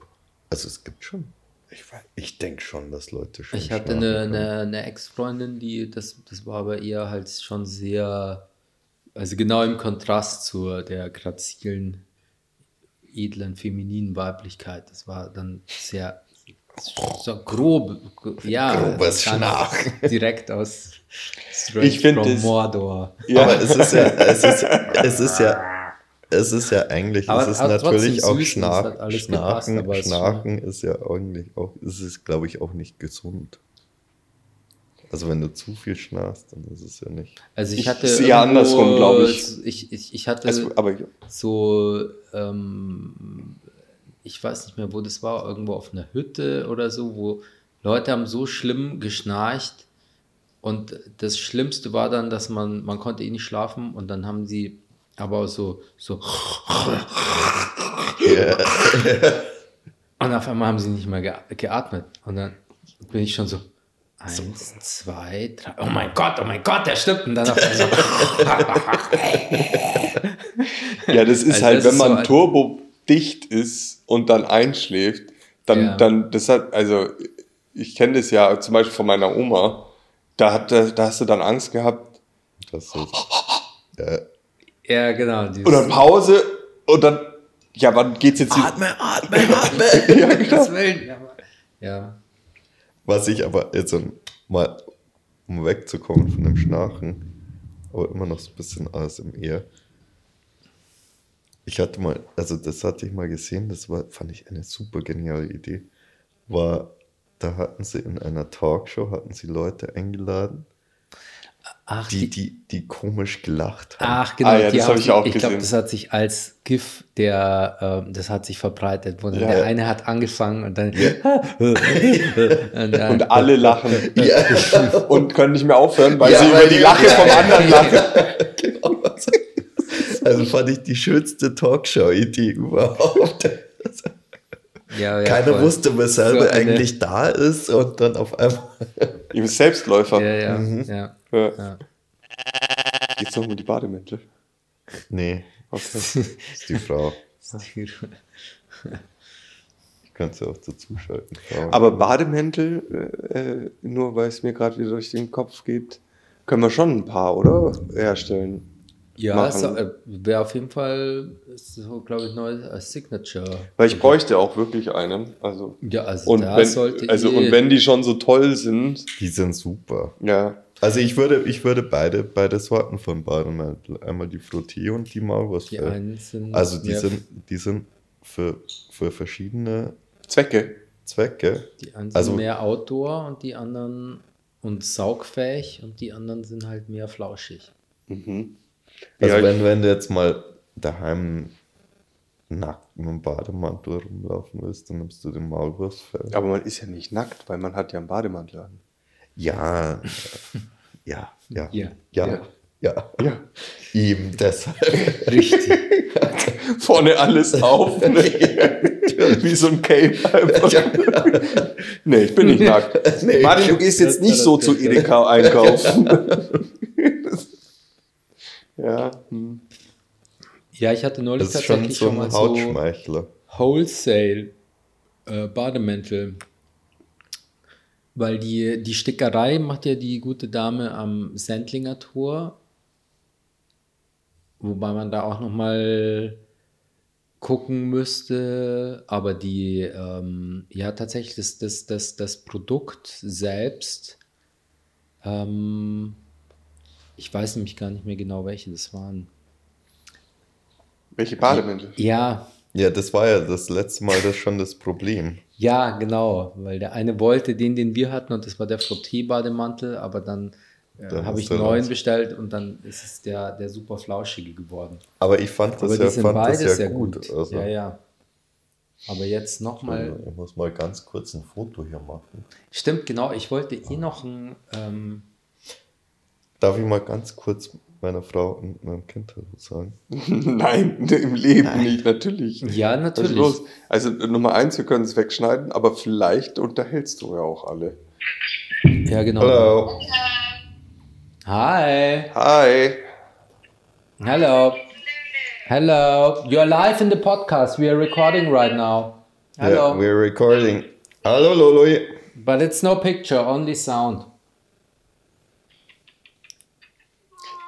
also es gibt schon. Ich, weiß- ich denke schon, dass Leute schon. Ich hatte eine, eine, eine Ex-Freundin, die, das, das war aber eher halt schon sehr, also genau im Kontrast zu der grazilen, edlen, femininen Weiblichkeit. Das war dann sehr, so grob, ja. Grobes Schnarchen. Direkt aus Straight Ich from das- Mordor. Ja, Aber es ist ja, es ist, es ist ja, es ist ja eigentlich, Aber es ist natürlich auch es Schnarch, gepasst, Schnarchen, aber es ist Schnarchen ist ja eigentlich auch, es ist glaube ich auch nicht gesund. Also wenn du zu viel schnarchst, dann ist es ja nicht. Also ich Ich hatte ja irgendwo- andersrum, glaub ich. Ich, ich, ich hatte es, aber so, ähm, ich weiß nicht mehr, wo das war, irgendwo auf einer Hütte oder so, wo Leute haben so schlimm geschnarcht und das Schlimmste war dann, dass man, man konnte eh nicht schlafen und dann haben sie aber so, so und auf einmal haben sie nicht mehr ge geatmet und dann bin ich schon so eins, zwei, drei, oh mein Gott, oh mein Gott, der stimmt und dann so, Ja, das ist Also halt, das wenn ist man so ein- turbodicht ist und dann einschläft, dann, Ja. dann, das hat, also, ich kenne das ja zum Beispiel von meiner Oma, da, hat, da, da hast du dann Angst gehabt, Das ist, ja, ja genau, und dann Pause, und dann, ja, wann geht's jetzt wieder? atme, atme, atme. Ja, genau. Ja. Was ich aber jetzt um mal, um wegzukommen von dem Schnarchen, aber immer noch so ein bisschen ASMR. Ich hatte mal, also das hatte ich mal gesehen, das war, fand ich eine super geniale Idee. War, da hatten sie in einer Talkshow, hatten sie Leute eingeladen Ach, die, die, die, komisch gelacht haben. ach genau. Ah, ja, das haben hab ich auch Ich glaube, gesehen. das hat sich als GIF, der, ähm, das hat sich verbreitet. Wo Ja. der eine hat angefangen und dann. und, dann Und alle lachen. Und können nicht mehr aufhören, weil sie über die Lache vom anderen lachen. genau. Also fand ich die schönste Talkshow-Idee überhaupt. ja, ja, Keiner voll. wusste, wer So eigentlich da ist und dann auf einmal. Bist Selbstläufer. Ja, ja, Mhm. ja. Ja. ja. Jetzt noch mal die Bademäntel. Nee, Okay. das ist die Frau. Ich könnte sie auch dazuschalten. Frau. Aber Bademäntel, äh, äh, nur weil es mir gerade wieder durch den Kopf geht, können wir schon ein paar, oder? Herstellen. Ja, äh, wäre auf jeden Fall, so glaube ich, neu als Signature. Weil ich bräuchte auch wirklich einen. Also, Ja, also und, da wenn, sollte also und wenn die schon so toll sind, die sind super. ja. Also ich würde, ich würde beide, beide Sorten von Bademantel, einmal die Frotté und die die Maulwurstfell. einen sind Also die sind, die sind für, für verschiedene Zwecke. Zwecke. die einen sind also- mehr Outdoor und die anderen und saugfähig und die anderen sind halt mehr flauschig. Mhm. Also Ja, wenn, wenn du jetzt mal daheim nackt mit dem Bademantel rumlaufen willst, dann nimmst du den Maulwurstfell. aber man ist ja nicht nackt, weil man hat ja einen Bademantel an. Ja, äh, ja, ja, Ja, ja, ja. ja, Ja. Eben deshalb. Richtig. Vorne alles auf. Ne? Wie so ein Cape. Einfach. nee, ich bin nicht nackt. Nee. Martin, du gehst jetzt nicht so zu Edeka einkaufen. Ja. Hm. ja, ich hatte neulich Das ist schon tatsächlich so schon, ein mal so Hautschmeichler. Wholesale äh, Bademäntel. Weil die, die Stickerei macht ja die gute Dame am Sendlinger Tor. Wobei man da auch nochmal gucken müsste. Aber die, ähm, ja, tatsächlich, das, das, das, das Produkt selbst, ähm, ich weiß nämlich gar nicht mehr genau, welche das waren. Welche Bademäntel? Ja, Ja, das war ja das letzte Mal das schon das Problem. Ja, genau, weil der eine wollte den, den wir hatten, und das war der Frotté-Bademantel, aber dann, äh, Dann habe ich einen neuen raus. bestellt und dann ist es der, der super flauschige geworden. Aber ich fand das aber ja, die sind fand beide das ja sehr gut. gut. Also, Ja, ja. Aber jetzt nochmal. Ich muss mal ganz kurz ein Foto hier machen. Stimmt, genau, ich wollte eh noch ein. Ähm, Darf ich mal ganz kurz meiner Frau und meinem Kind Hallo sagen? Nein, im Leben nicht, natürlich. ja, natürlich. los? Also Nummer eins, wir können es wegschneiden, aber vielleicht unterhältst du ja auch alle. Ja, genau. Hallo. Hi. Hi. Hello. Hello. You're live in the podcast. We are recording right now. Hello. Yeah, we're recording. Hallo Loloi. But it's no picture, only sound.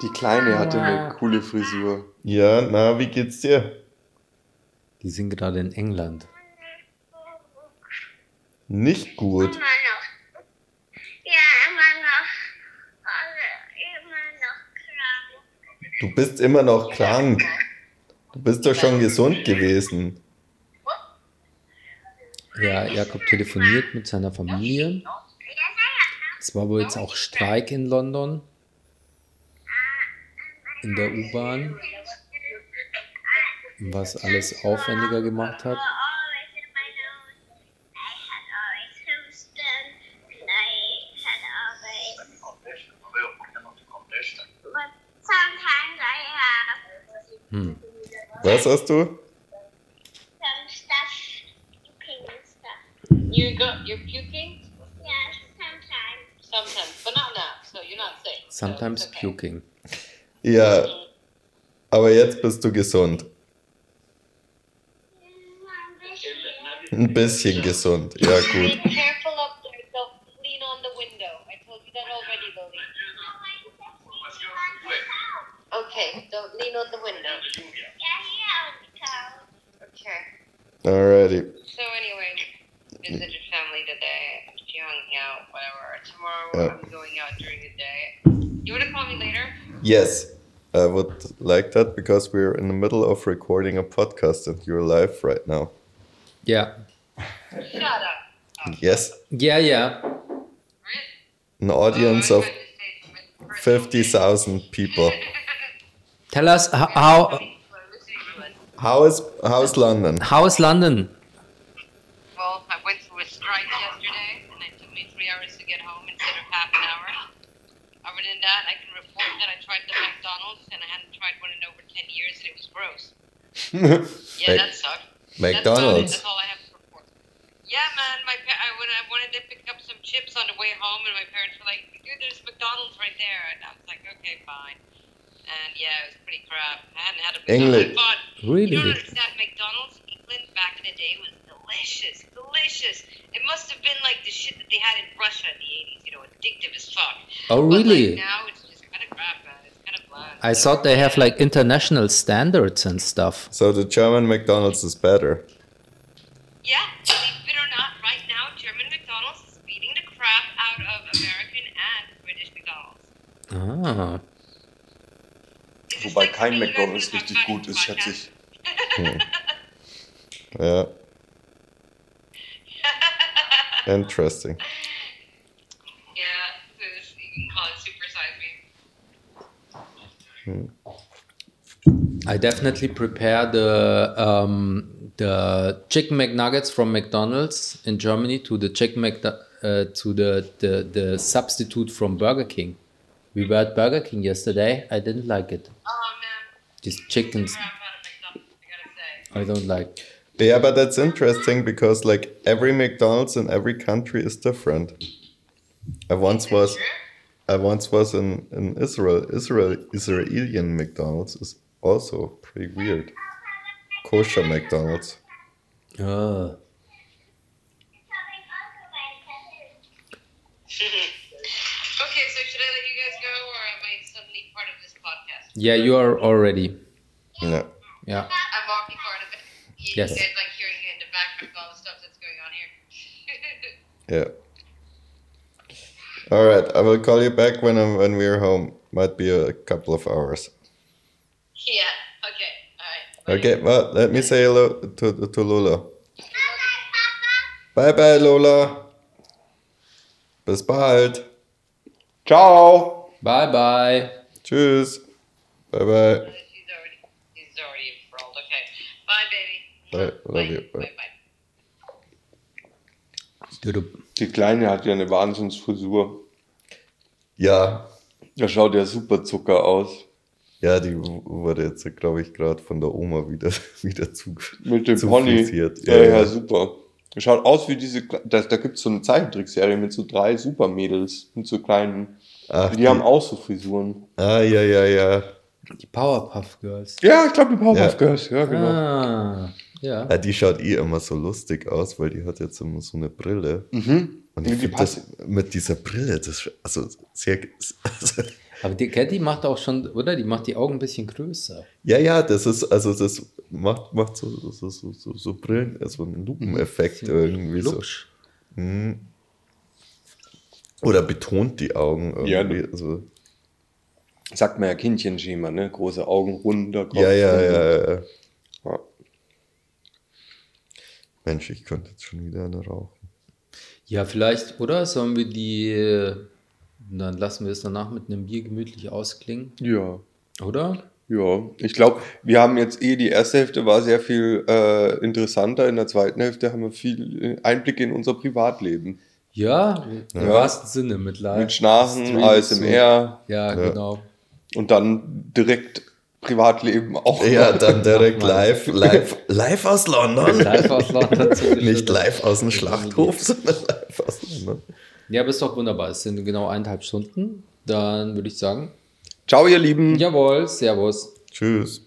Die Kleine hatte eine coole Frisur. Ja, na, wie geht's dir? Die sind gerade in England. Nicht gut. Immer noch. Ja, immer noch. Also, immer noch krank. Du bist immer noch krank. Du bist doch schon gesund gewesen. Ja, Jakob telefoniert mit seiner Familie. Es war wohl jetzt auch Streik in London. In der U-Bahn. Was alles aufwendiger gemacht hat. Hm. Was hast du? You got you're puking Yeah, sometimes. sometimes, but not now. So you're not sick. Sometimes okay. puking. Ja, aber jetzt bist du gesund. Ein bisschen gesund. Ja, gut. like that because we're in the middle of recording a podcast and you're live right now. Yeah. Shut up. Yes, Yeah, yeah. an audience of Oh, I was going to say, 50,000 people. Tell us how, how Listening to it. How is how's London? how's London? Well, I went through a strike yesterday, and it took me three hours to get home instead of half an hour. Other than that, I can report that I tried the McDonald's, and I hadn't tried one in over 10 years, and it was gross. Yeah, that sucked. McDonald's? That's, all I have to report. Yeah, man. My pa- I, when I wanted to pick up some chips on the way home, and my parents were like, "Dude, there's McDonald's right there," and I was like, "Okay, fine." And yeah, it was pretty crap. I hadn't had a. McDonald's. But you Really? don't understand. McDonald's England back in the day was delicious, delicious. It must have been like the shit that they had in Russia in the 80s. You know, addictive as fuck. Oh, But, really? like, now it's just kind of crap, man. It's kind of bland. I thought they have like international standards and stuff. So the German McDonald's is better. Yeah, believe it or not, right now German McDonald's is beating the crap out of American and British McDonald's. Ah. Is Wobei like kein something you guys McDonald's richtig gut this ist, schätze podcast? ich. Yeah. Interesting. Yeah, this- you can call it Super Size Me. I definitely prepare the um, the chicken McNuggets from McDonald's in Germany to the chicken Mc uh, to the, the the substitute from Burger King. We were at Burger King yesterday. I didn't like it. Oh man, These chickens crap out of McDonald's, I gotta say. I don't like. Yeah, but that's interesting because like every McDonald's in every country is different. I once was Sure? I once was in, in Israel. Israel Israeli McDonald's is also pretty weird. Kosher McDonald's. Ah. okay, so should I let you guys go, or am I suddenly part of this podcast? Yeah, you are already. Yeah. Yeah. I'm walking part of it. You Yes. guys like hearing in the background all the stuff that's going on here. Yeah. All right, I will call you back when I'm when we're home. Might be a couple of hours. yeah. Okay. All right. Okay, well, let me say hello to to Lola. Bye bye, Lola. Bis bald. Ciao! Bye bye. Tschüss. Bye bye. She's already, she's already enthralled. Okay. Bye, baby. Bye, love you, bye. Bye. Bye. Die Kleine hat ja eine Wahnsinnsfrisur. Ja, Das schaut ja super Zucker aus. ja, die wurde jetzt, glaube ich, gerade von der Oma wieder, wieder zu. Mit dem zu Pony. frisiert. Ja, ja, super. Das schaut aus wie diese, da, da gibt es so eine Zeichentrickserie mit so drei Supermädels, mit so kleinen. Ach, die, die- haben auch so Frisuren. Ah, ja, ja, ja. Die Powerpuff Girls. Ja, ich glaube, die Powerpuff Ja. Girls, ja, genau. Ah. Ja. ja. Die schaut eh immer so lustig aus, weil die hat jetzt immer so eine Brille. Mhm. Und ich Die finde das mit dieser Brille, das ist also sehr. Also, Aber die Catty macht auch schon, oder? Die macht die Augen ein bisschen größer. ja, ja, das ist, also das macht, macht so, so, so, so, so Brillen, so einen Lupeneffekt irgendwie so. Mhm. Oder betont die Augen Ja, irgendwie. also, Sagt man ja Kindchenschema, ne? Große Augen, runder Kopf. ja, ja, ja, ja. Ja. Mensch, ich könnte jetzt schon wieder eine rauchen. Ja, vielleicht, oder? Sollen wir die. Dann lassen wir es danach mit einem Bier gemütlich ausklingen, Ja. oder? Ja, ich glaube, wir haben jetzt eh, die erste Hälfte war sehr viel äh, interessanter, in der zweiten Hälfte haben wir viel äh, Einblicke in unser Privatleben. Ja, im Ja. wahrsten Sinne mit Live. Mit Schnarchen, ASMR So. Ja, genau. und dann direkt Privatleben auch. Ja, dann direkt live, live, live aus London. Live aus London. Nicht live aus dem Schlachthof, sondern live aus London. Ja, aber ist doch wunderbar. Es sind genau eineinhalb Stunden. Dann würde ich sagen, Ciao, ihr Lieben. jawohl, Servus. Tschüss.